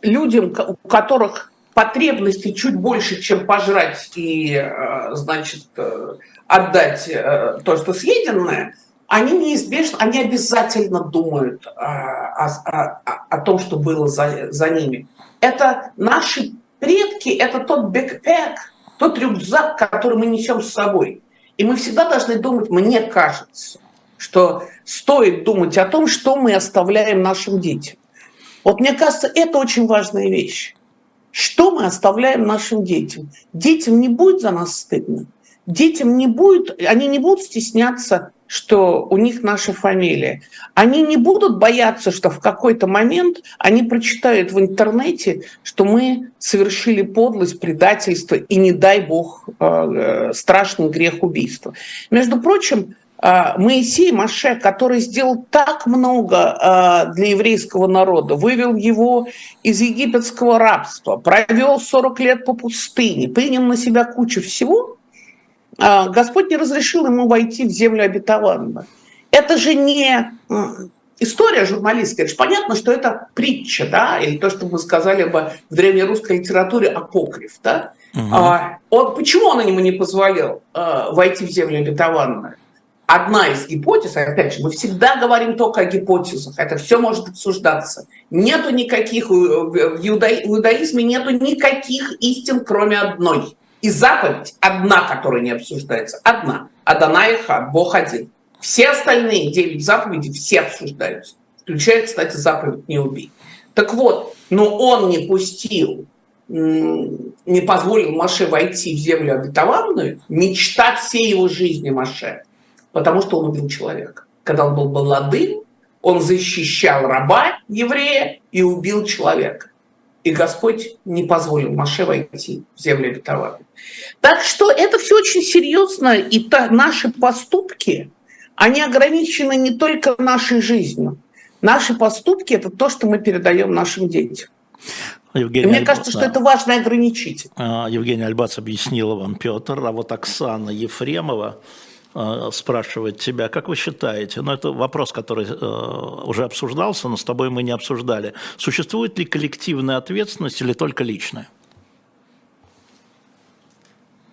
людям, у которых потребности чуть больше, чем пожрать и, э, значит, э, отдать э, то, что съеденное, они неизбежно, они обязательно думают о, о, о том, что было за, за ними. Это наши предки, это тот бэкпэк, тот рюкзак, который мы несем с собой. И мы всегда должны думать, мне кажется, что стоит думать о том, что мы оставляем нашим детям. Вот мне кажется, это очень важная вещь. Что мы оставляем нашим детям? Детям не будет за нас стыдно. Детям не будет, они не будут стесняться, что у них наша фамилия. Они не будут бояться, что в какой-то момент они прочитают в интернете, что мы совершили подлость, предательство и, не дай бог, э, э, страшный грех убийства. Между прочим, а, Моисей Маше, который сделал так много для еврейского народа, вывел его из египетского рабства, провел 40 лет по пустыне, принял на себя кучу всего, Господь не разрешил ему войти в землю обетованную. Это же не история журналистская. Это же понятно, что это притча, да, или то, что мы сказали бы в древнерусской литературе апокриф, да. Угу. он, почему он ему не позволил войти в землю обетованную? одна из гипотез, опять же, мы всегда говорим только о гипотезах, это все может обсуждаться. Нету никаких, в, иудаизме нету никаких истин, кроме одной. И заповедь одна, которая не обсуждается, одна. Аданаиха, Бог один. Все остальные девять заповедей все обсуждаются, включая, кстати, заповедь «не убей». Так вот, но он не пустил, не позволил Маше войти в землю обетованную, мечта всей его жизни Маше – потому что он убил человека. Когда он был молодым, он защищал раба еврея и убил человека. И Господь не позволил Маше войти в землю обетованную. Так что это все очень серьезно, и та, наши поступки, они ограничены не только нашей жизнью. Наши поступки – это то, что мы передаем нашим детям. Евгений мне Альб... кажется, что да. это важно ограничить. А, Евгений Альбац объяснила вам, Петр, а вот Оксана Ефремова а, спрашивает тебя, как вы считаете, ну это вопрос, который э, уже обсуждался, но с тобой мы не обсуждали, существует ли коллективная ответственность или только личная?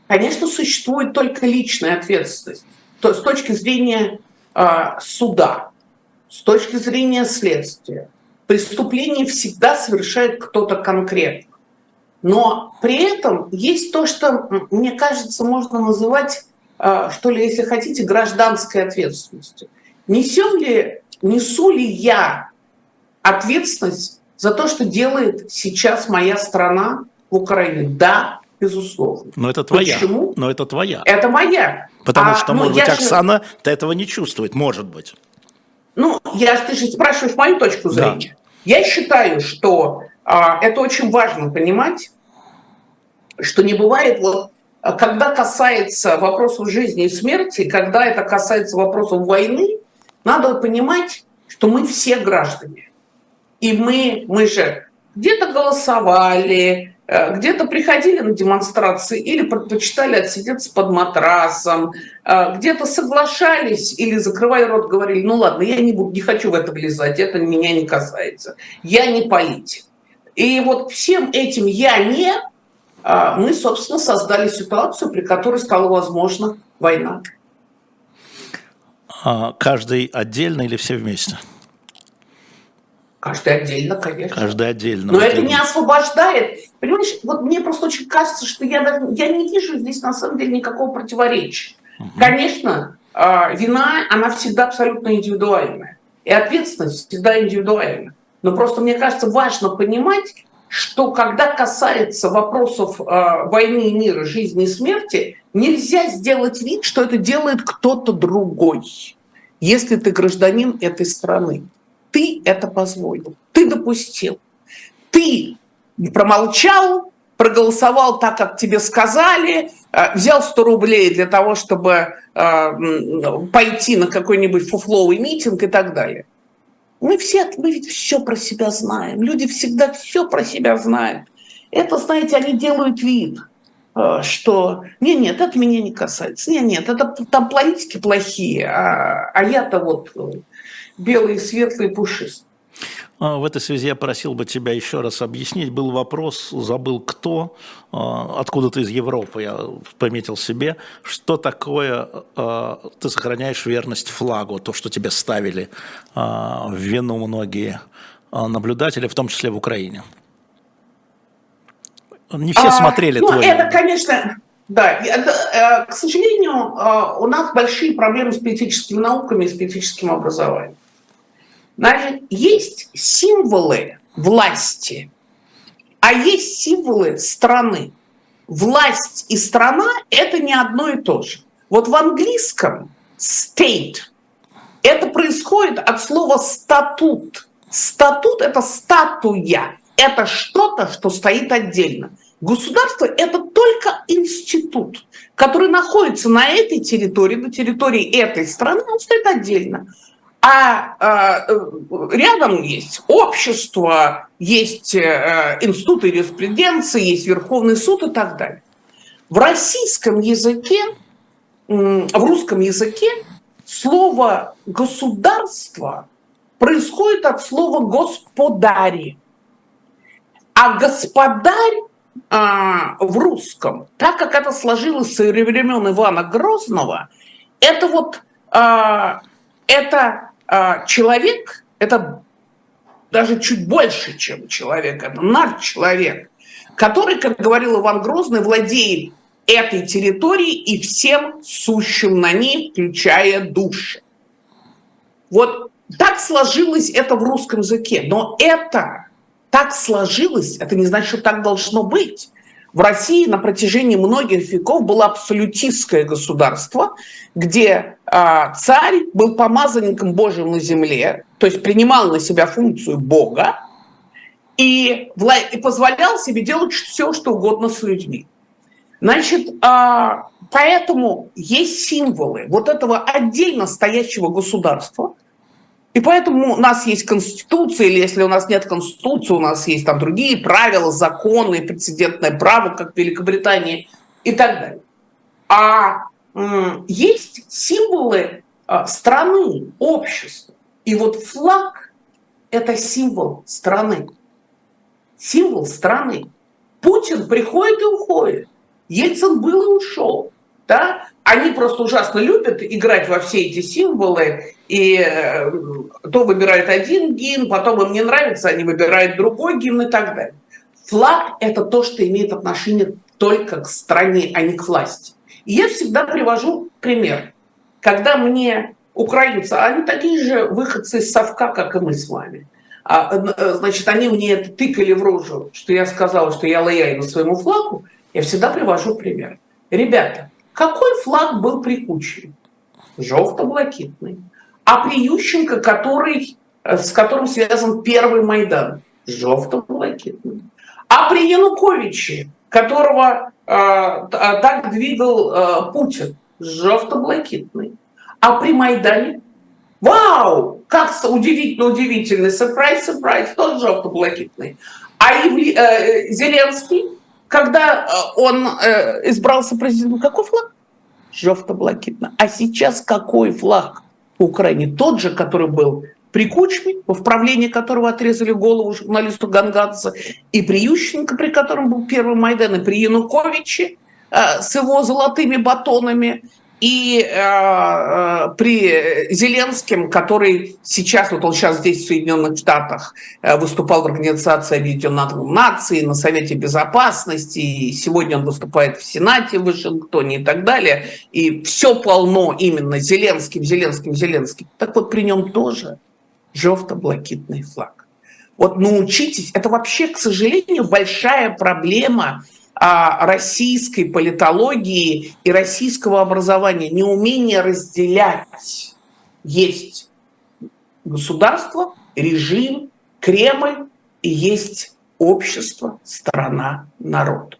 Конечно, существует только личная ответственность. То, с точки зрения э, суда, с точки зрения следствия, преступление всегда совершает кто-то конкретно. Но при этом есть то, что, мне кажется, можно называть, что ли, если хотите, гражданской ответственностью. Несем ли, несу ли я ответственность за то, что делает сейчас моя страна в Украине? Да, безусловно. Но это твоя. Почему? Но это твоя. Это моя. Потому а, что, ну, может быть, же... Оксана -то этого не чувствует, может быть. Ну, я, ты же спрашиваешь мою точку зрения. Да. Я считаю, что а, это очень важно понимать, что не бывает вот а, когда касается вопросов жизни и смерти, когда это касается вопросов войны, надо понимать, что мы все граждане. И мы, мы же где-то голосовали, Э, где-то приходили на демонстрации или предпочитали отсидеться под матрасом, э, где-то соглашались или закрывая рот говорили, ну ладно, я не, буду, не хочу в это влезать, это меня не касается, я не политик. И вот всем этим «я не» мы, собственно, создали ситуацию, при которой стала возможна война. А каждый отдельно или все вместе? Каждый отдельно, конечно. Каждый отдельно. Но вот это не освобождает. Понимаешь, вот мне просто очень кажется, что я, даже, я не вижу здесь на самом деле никакого противоречия. Угу. Конечно, а, вина, она всегда абсолютно индивидуальная. И ответственность всегда индивидуальна. Но просто мне кажется важно понимать, что когда касается вопросов э, войны и мира, жизни и смерти, нельзя сделать вид, что это делает кто-то другой, если ты гражданин этой страны. Ты это позволил, ты допустил, ты промолчал, проголосовал так, как тебе сказали, э, взял 100 рублей для того, чтобы э, пойти на какой-нибудь фуфловый митинг и так далее. Мы все, мы ведь все про себя знаем. Люди всегда все про себя знают. Это, знаете, они делают вид, э, что нет, нет, это меня не касается. Нет, нет, это там политики плохие, а, а я-то вот белый, светлый, пушистый. А, в этой связи я просил бы тебя еще раз объяснить. Был вопрос, забыл кто, а, откуда-то из Европы, я пометил себе, что такое а, ты сохраняешь верность флагу, то, что тебе ставили в вину многие наблюдатели, в том числе в Украине. Не все а, смотрели ну, твой... Это, конечно, да, это, э, к сожалению, у нас большие проблемы с политическими науками и с политическим образованием. Значит, есть символы власти, а есть символы страны. Власть и страна – это не одно и то же. Вот в английском state – это происходит от слова статут. Статут – это статуя, это что-то, что стоит отдельно. Государство – это только институт, который находится на этой территории, на территории этой страны, он стоит отдельно. А, а рядом есть общество, есть э, институты юриспруденции, есть Верховный суд и так далее. В российском языке, в русском языке слово «государство» происходит от слова «господари». А «господарь» а, в русском, так как это сложилось со времен Ивана Грозного, это вот а, это а, человек – это даже чуть больше, чем человек, это надчеловек, который, как говорил Иван Грозный, владеет этой территорией и всем сущим на ней, включая души. Вот так сложилось это в русском языке. Но это так сложилось, это не значит, что так должно быть. В России на протяжении многих веков было абсолютистское государство, где э, царь был помазанником Божьим на земле, то есть принимал на себя функцию Бога и, позволял себе делать все, что угодно с людьми. Значит, э, поэтому есть символы вот этого отдельно стоящего государства, И поэтому у нас есть Конституция, или если у нас нет Конституции, у нас есть там другие правила, законы, прецедентное право, как в Великобритании и так далее. А есть символы а, страны, общества. И вот флаг – это символ страны. Символ страны. Путин приходит и уходит. Ельцин был и ушел. Да? Они просто ужасно любят играть во все эти символы, и э, то выбирают один гимн, потом им не нравится, они выбирают другой гимн и так далее. Флаг – это то, что имеет отношение только к стране, а не к власти. И я всегда привожу пример. Когда мне украинцы, они такие же выходцы из совка, как и мы с вами, а, э, значит, они мне это тыкали в рожу, что я сказала, что я лояльна своему флагу, я всегда привожу пример. Ребята, какой флаг был при Кучере? Желто-блакитный. А при Ющенко, который, э, с которым связан первый Майдан? Желто-блакитный. А при Януковиче, которого э, так двигал э, Путин? Желто-блакитный. А при Майдане? Вау! Как удивительно, удивительный. Сюрприз, сюрприз, тоже желто-блакитный. А Евли, э, Зеленский когда э, он э, избрался президентом, какой флаг? Жовто-блакитно. А сейчас какой флаг в Украине? Тот же, который был при Кучме, в правлении которого отрезали голову журналисту Ганганца, и при Ющенко, при котором был первый Майдан, и при Януковиче э, с его золотыми батонами, и э, э, при Зеленском, который сейчас, вот он сейчас здесь в Соединенных Штатах э, выступал в Организации Объединенных Наций, на Совете Безопасности, и сегодня он выступает в Сенате в Вашингтоне и так далее, и все полно именно Зеленским, Зеленским, Зеленским. Так вот при нем тоже желто-блакитный флаг. Вот научитесь, это вообще, к сожалению, большая проблема российской политологии и российского образования, неумение разделять. Есть государство, режим, Кремль и есть общество, страна, народ.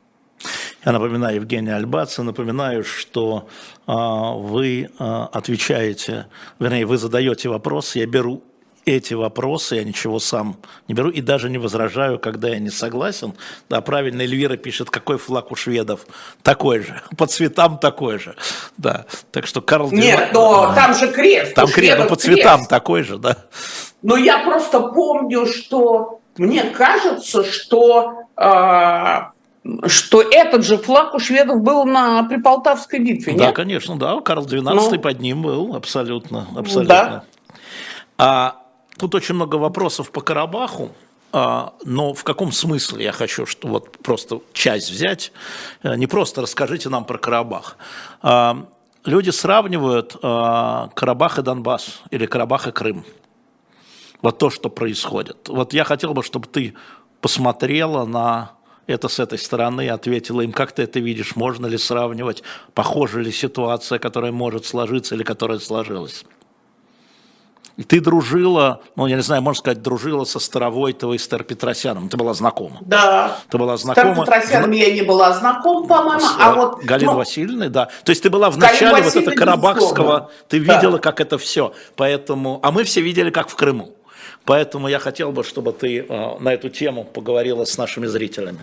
Я напоминаю Евгения Альбаца, напоминаю, что э, вы э, отвечаете, вернее, вы задаете вопрос, я беру эти вопросы, я ничего сам не беру и даже не возражаю, когда я не согласен. Да, правильно, Эльвира пишет, какой флаг у шведов? Такой же, по цветам такой же. Да, так что Карл... Нет, но да. там же крест. Там крест, но по цветам крест. такой же, да. Но я просто помню, что мне кажется, что э, что этот же флаг у шведов был на Приполтавской битве, Да, нет? конечно, да, Карл XII ну, под ним был, абсолютно, абсолютно. Да. А Тут очень много вопросов по Карабаху, а, но в каком смысле я хочу, что вот просто часть взять, э, не просто расскажите нам про Карабах. А, люди сравнивают а, Карабах и Донбасс или Карабах и Крым. Вот то, что происходит. Вот я хотел бы, чтобы ты посмотрела на это с этой стороны, ответила им, как ты это видишь, можно ли сравнивать, похожа ли ситуация, которая может сложиться или которая сложилась. И ты дружила, ну, я не знаю, можно сказать, дружила со Старовойтовой и Стар Петросяном. Ты была знакома. Да. Ты была знакома. Стар Петросяном я не была знакома, по-моему. А вот, Галина ну, Васильевна, да. То есть ты была в начале вот этого Карабахского, ты видела, да. как это все. Поэтому, а мы все видели, как в Крыму. Поэтому я хотел бы, чтобы ты э, на эту тему поговорила с нашими зрителями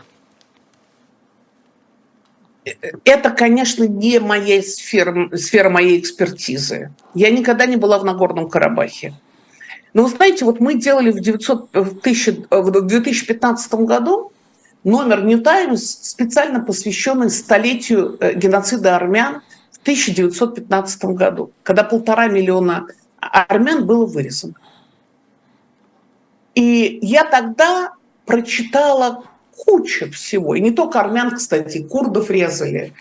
это, конечно, не моя сфера, сфера моей экспертизы. Я никогда не была в Нагорном Карабахе. Но вы знаете, вот мы делали в, 900, в, 1000, в 2015 году номер New Times, специально посвященный столетию э, геноцида армян в 1915 году, когда полтора миллиона армян было вырезано. И я тогда прочитала куча всего. И не только армян, кстати, курдов резали.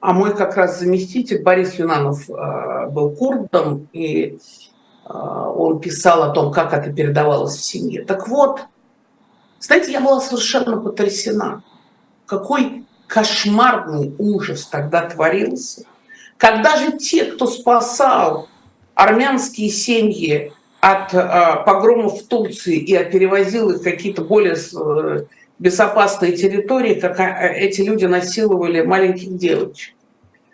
А мой как раз заместитель Борис Юнанов э, был курдом, и э, он писал о том, как это передавалось в семье. Так вот, знаете, я была совершенно потрясена. Какой кошмарный ужас тогда творился. Когда же те, кто спасал армянские семьи от э, погромов в Турции и перевозил их в какие-то более э, безопасные территории, как э, эти люди насиловали маленьких девочек.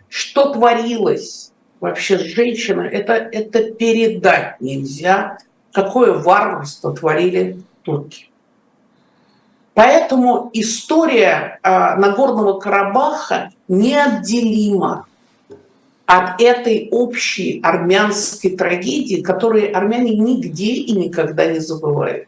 Что творилось вообще женщина, это, это передать нельзя, какое варварство творили турки. Поэтому история Нагорного Карабаха неотделима от этой общей армянской трагедии, которую армяне нигде и никогда не забывают.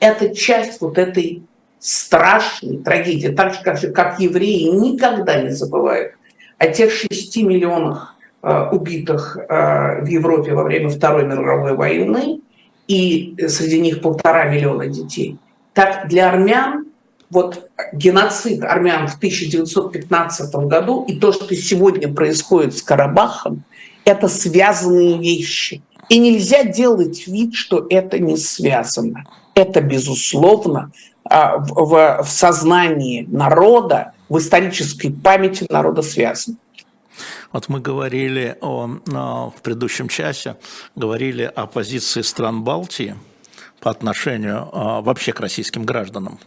Это часть вот этой страшной трагедии, так же, как, как евреи никогда не забывают о тех шести миллионах э, убитых э, в Европе во время Второй мировой войны, и среди них полтора миллиона детей – так для армян вот геноцид армян в 1915 году и то, что сегодня происходит с Карабахом, это связанные вещи. И нельзя делать вид, что это не связано. Это, безусловно, а, в, в сознании народа, в исторической памяти народа связано. Вот мы говорили о, в предыдущем часе, говорили о позиции стран Балтии – по отношению а, вообще к российским гражданам.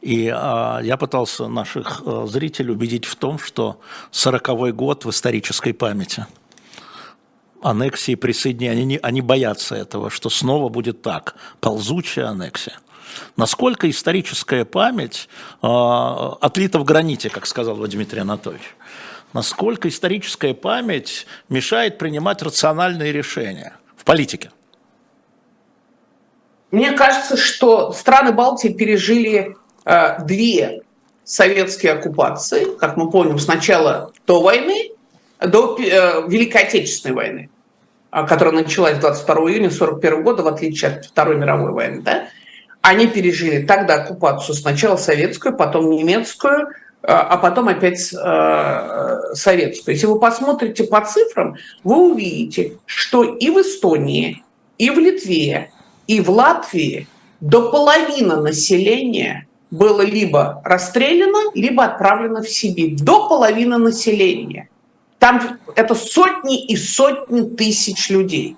И а, я пытался наших а, зрителей убедить в том, что 40-й год в исторической памяти. Аннексии, присоединения, они, они боятся этого, что снова будет так, ползучая аннексия. Насколько историческая память э, отлита в граните, как сказал Дмитрий Анатольевич, насколько историческая память мешает принимать рациональные решения в политике? Мне кажется, что страны Балтии пережили э, две советские оккупации, как мы помним, сначала до войны, до э, Великой Отечественной войны, э, которая началась 22 июня 1941 года, в отличие от Второй мировой войны. Да? Они пережили тогда оккупацию сначала советскую, потом немецкую, э, а потом опять э, советскую. Если вы посмотрите по цифрам, вы увидите, что и в Эстонии, и в Литве, и в Латвии до половины населения было либо расстреляно, либо отправлено в Сибирь. До половины населения. Там это сотни и сотни тысяч людей.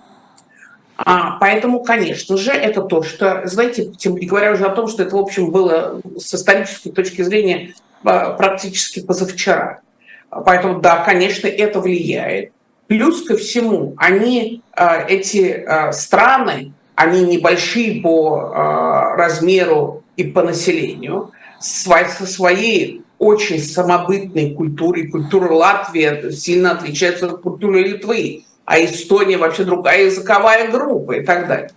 А, поэтому, конечно же, это то, что, знаете, тем не говоря уже о том, что это, в общем, было с исторической точки зрения а, практически позавчера. Поэтому, да, конечно, это влияет. Плюс ко всему, они, а, эти страны, они небольшие по э, размеру и по населению, со своей очень самобытной культурой. Культура Латвии сильно отличается от культуры Литвы, а Эстония вообще другая языковая группа и так далее.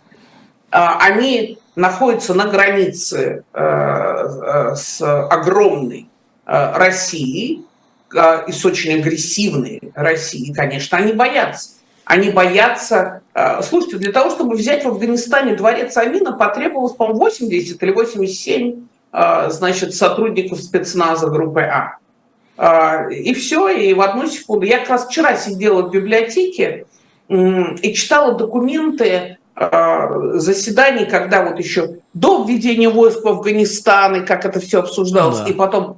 А, они находятся на границе э, с огромной Россией и с очень агрессивной Россией, конечно, они боятся. Они боятся... Э, слушайте, для того, чтобы взять в Афганистане дворец Амина, потребовалось, по-моему, 80 или 87 э, значит, сотрудников спецназа группы А. Э, и все, и в одну секунду. Я как раз вчера сидела в библиотеке и читала документы заседаний, когда вот еще до введения войск в Афганистан, и как это все обсуждалось, да. и потом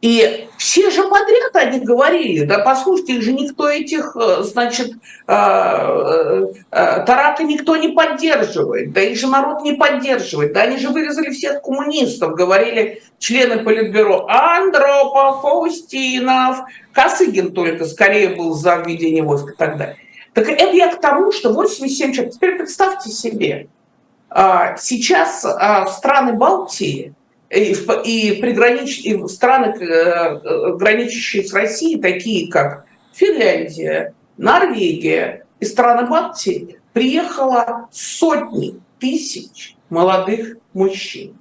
и все же подряд они говорили, да послушайте, их же никто этих, э, значит, э, э, Тарака никто не поддерживает, да их же народ не поддерживает, да они же вырезали всех коммунистов, говорили члены Политбюро, Андропов, Фаустинов, Косыгин только скорее был за введение войск и так далее. Так это я к тому, что 87 человек, теперь представьте себе, сейчас в страны Балтии и, и, пригранич... и страны, э, граничащие с Россией, такие как Финляндия, Норвегия и страны Балтии, приехало сотни тысяч молодых мужчин.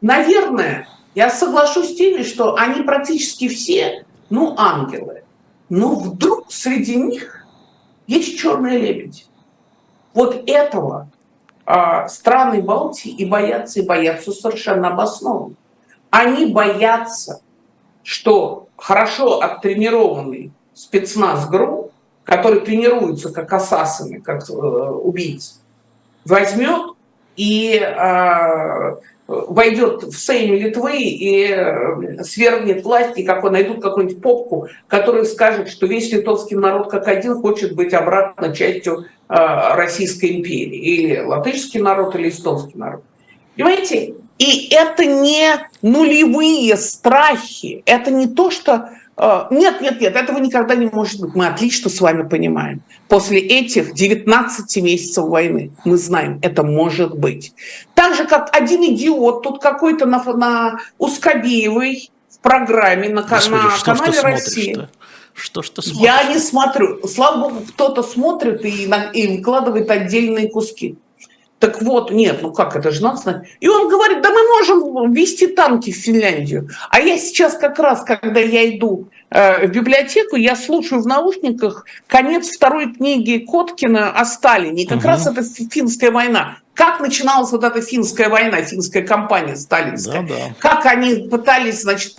Наверное, я соглашусь с теми, что они практически все, ну, ангелы. Но вдруг среди них есть черные лебеди. Вот этого страны Балтии и боятся, и боятся совершенно обоснованно. Они боятся, что хорошо оттренированный спецназ ГРУ, который тренируется как ассасины, как э, убийцы, возьмет и э, войдет в Сейм Литвы и э, свергнет власть, и как найдут какую-нибудь попку, которая скажет, что весь литовский народ как один хочет быть обратно частью Российской империи, или латышский народ, или эстонский народ. Понимаете? И это не нулевые страхи, это не то, что Э, нет, нет, нет, этого никогда не может быть. Мы отлично с вами понимаем. После этих 19 месяцев войны мы знаем, это может быть. Так же, как один идиот тут какой-то на, на Ускобеевой в программе на, Господи, на канале России. Что ж ты смотришь? Я не смотрю. Слава богу, кто-то смотрит и, и выкладывает отдельные куски. Так вот, нет, ну как, это же надо И он говорит, да мы можем ввести танки в Финляндию. А я сейчас как раз, когда я иду э, в библиотеку, я слушаю в наушниках конец второй книги Коткина о Сталине. И как угу. раз это финская война. Как начиналась вот эта финская война, финская кампания сталинская. Да, да. Как они пытались, значит,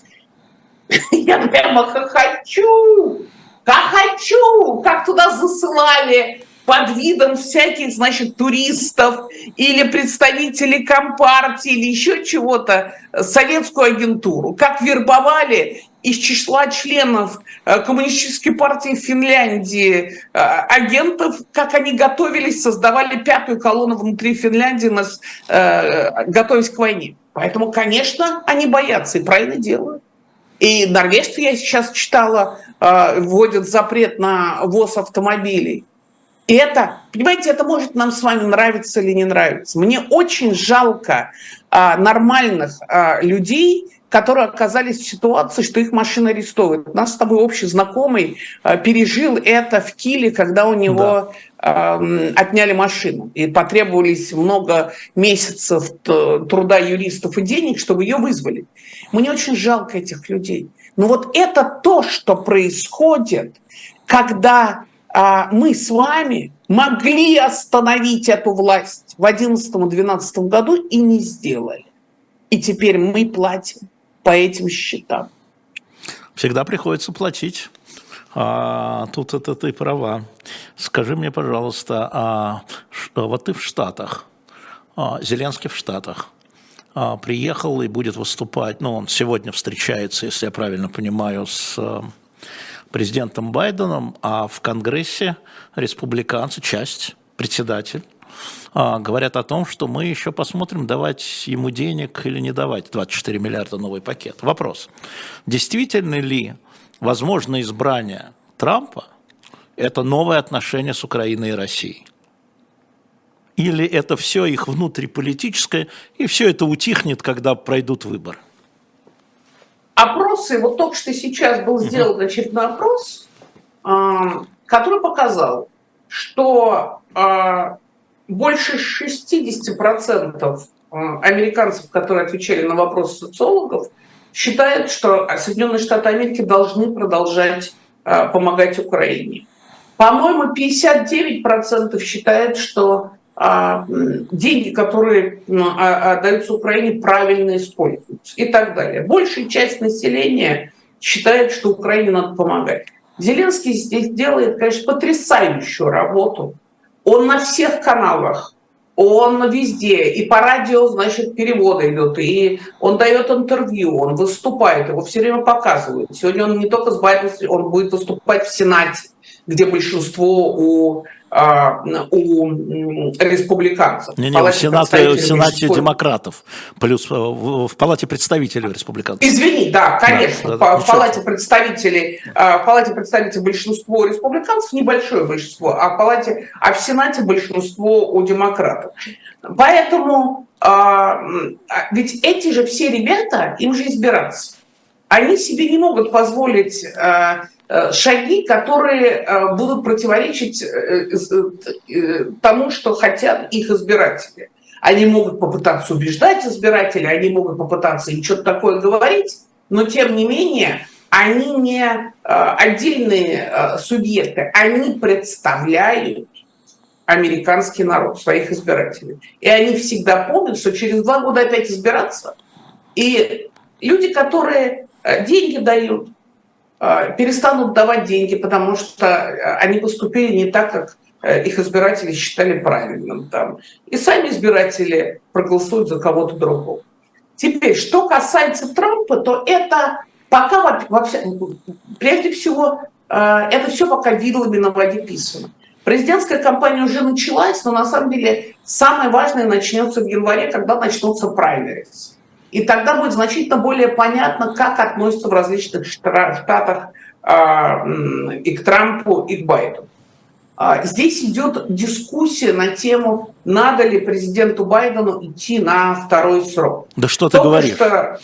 я прямо хочу, как хочу, как туда засылали под видом всяких, значит, туристов или представителей Компартии или еще чего-то советскую агентуру, как вербовали из числа членов э, Коммунистической партии Финляндии э, агентов, как они готовились, создавали пятую колонну внутри Финляндии, э, готовясь к войне. Поэтому, конечно, они боятся и правильно делают. И норвежцы, я сейчас читала, вводят запрет на ввоз автомобилей. И это, понимаете, это может нам с вами нравиться или не нравиться. Мне очень жалко а, нормальных а, людей, которые оказались в ситуации, что их машина арестовывают. У нас с тобой общий знакомый а, пережил это в Киле, когда у него да. а, отняли машину. И потребовались много месяцев труда юристов и денег, чтобы ее вызвали. Мне очень жалко этих людей. Но вот это то, что происходит, когда а, мы с вами могли остановить эту власть в 2011-2012 году и не сделали. И теперь мы платим по этим счетам. Всегда приходится платить. А, тут это ты права. Скажи мне, пожалуйста, а, вот ты в Штатах, а, Зеленский в Штатах, а, приехал и будет выступать, ну, он сегодня встречается, если я правильно понимаю, с президентом Байденом, а в Конгрессе республиканцы, часть, председатель, а, говорят о том, что мы еще посмотрим, давать ему денег или не давать 24 миллиарда новый пакет. Вопрос. Действительно ли возможно избрание Трампа – это новое отношение с Украиной и Россией? Или это все их внутриполитическое, и все это утихнет, когда пройдут выборы? опросы, вот только что сейчас был сделан очередной опрос, а, который показал, что а, больше 60% а, американцев, которые отвечали на вопросы социологов, считают, что Соединенные Штаты Америки должны продолжать помогать Украине. По-моему, 59% считают, что а, деньги, которые а, отдаются Украине, правильно используются и так далее. Большая часть населения считает, что Украине надо помогать. Зеленский здесь делает, конечно, потрясающую работу. Он на всех каналах, он везде, и по радио, значит, переводы идут, и он дает интервью, он выступает, его все время показывают. Сегодня он не только с Байденом, он будет выступать в Сенате, где большинство у а, у республиканцев. Не, не, в Сенате, в Сенате демократов, плюс э, в, в Палате представителей республиканцев. Извини, да, конечно, да, в, в Палате представителей, а, в Палате представителей большинство республиканцев, небольшое большинство, а в Палате, а в Сенате большинство у демократов. Поэтому а, ведь эти же все ребята, им же избираться. Они себе не могут позволить шаги, которые э, будут противоречить э, тому, что хотят их избиратели. Они могут попытаться убеждать избирателей, они могут попытаться им что-то такое говорить, но тем не менее они не отдельные субъекты, они представляют американский народ, своих избирателей. И они всегда помнят, что через два года опять избираться. И люди, которые деньги дают, Э, перестанут давать деньги, потому что э, они поступили не так, как э, их избиратели считали правильным. Там. И сами избиратели проголосуют за кого-то другого. Теперь, что касается Трампа, то это пока вообще, прежде всего, это все пока вилами на воде писано. Президентская кампания уже началась, но на самом деле самое важное начнется в январе, когда начнутся праймерис. И тогда будет значительно более понятно, как относятся в различных штатах а, и к Трампу, и к Байдену. А, здесь идет дискуссия на тему, надо ли президенту Байдену идти на второй срок. Да что ты только говоришь? Что,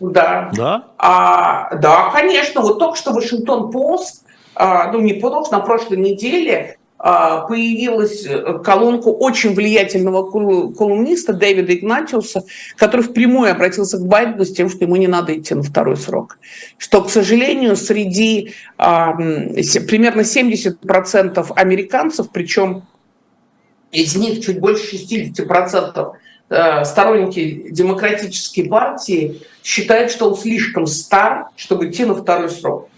да. Да? А, да, конечно. Вот только что Вашингтон Пост, а, ну не только что, на прошлой неделе а, появилась э, колонка очень влиятельного колумниста Дэвида Игнатиуса, который впрямую обратился к Байдену с тем, что ему не надо идти на второй срок. Что, к сожалению, среди а, примерно 70% американцев, причем из них чуть больше 60% э, сторонники демократической партии считают, что он слишком стар, чтобы идти на второй срок.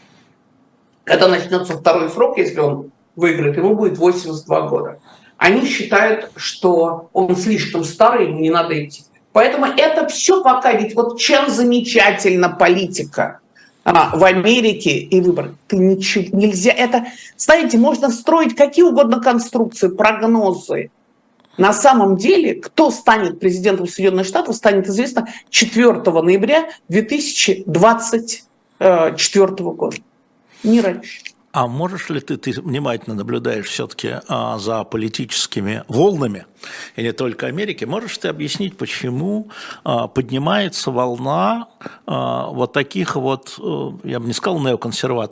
Когда начнется второй срок, если он выиграет, ему будет 82 года. Они считают, что он слишком старый, ему не надо идти. Поэтому это все пока, ведь вот чем замечательна политика а, в Америке и выборы. Ты ничего, нельзя, это, знаете, можно строить какие угодно конструкции, прогнозы. На самом деле, кто станет президентом Соединенных Штатов, станет известно 4 ноября 2024 года. Не раньше. А можешь ли ты, ты внимательно наблюдаешь все-таки а, за политическими волнами, и не только Америки, можешь ты объяснить, почему а, поднимается волна а, вот таких вот, а, я бы не сказал неоконсерваторов,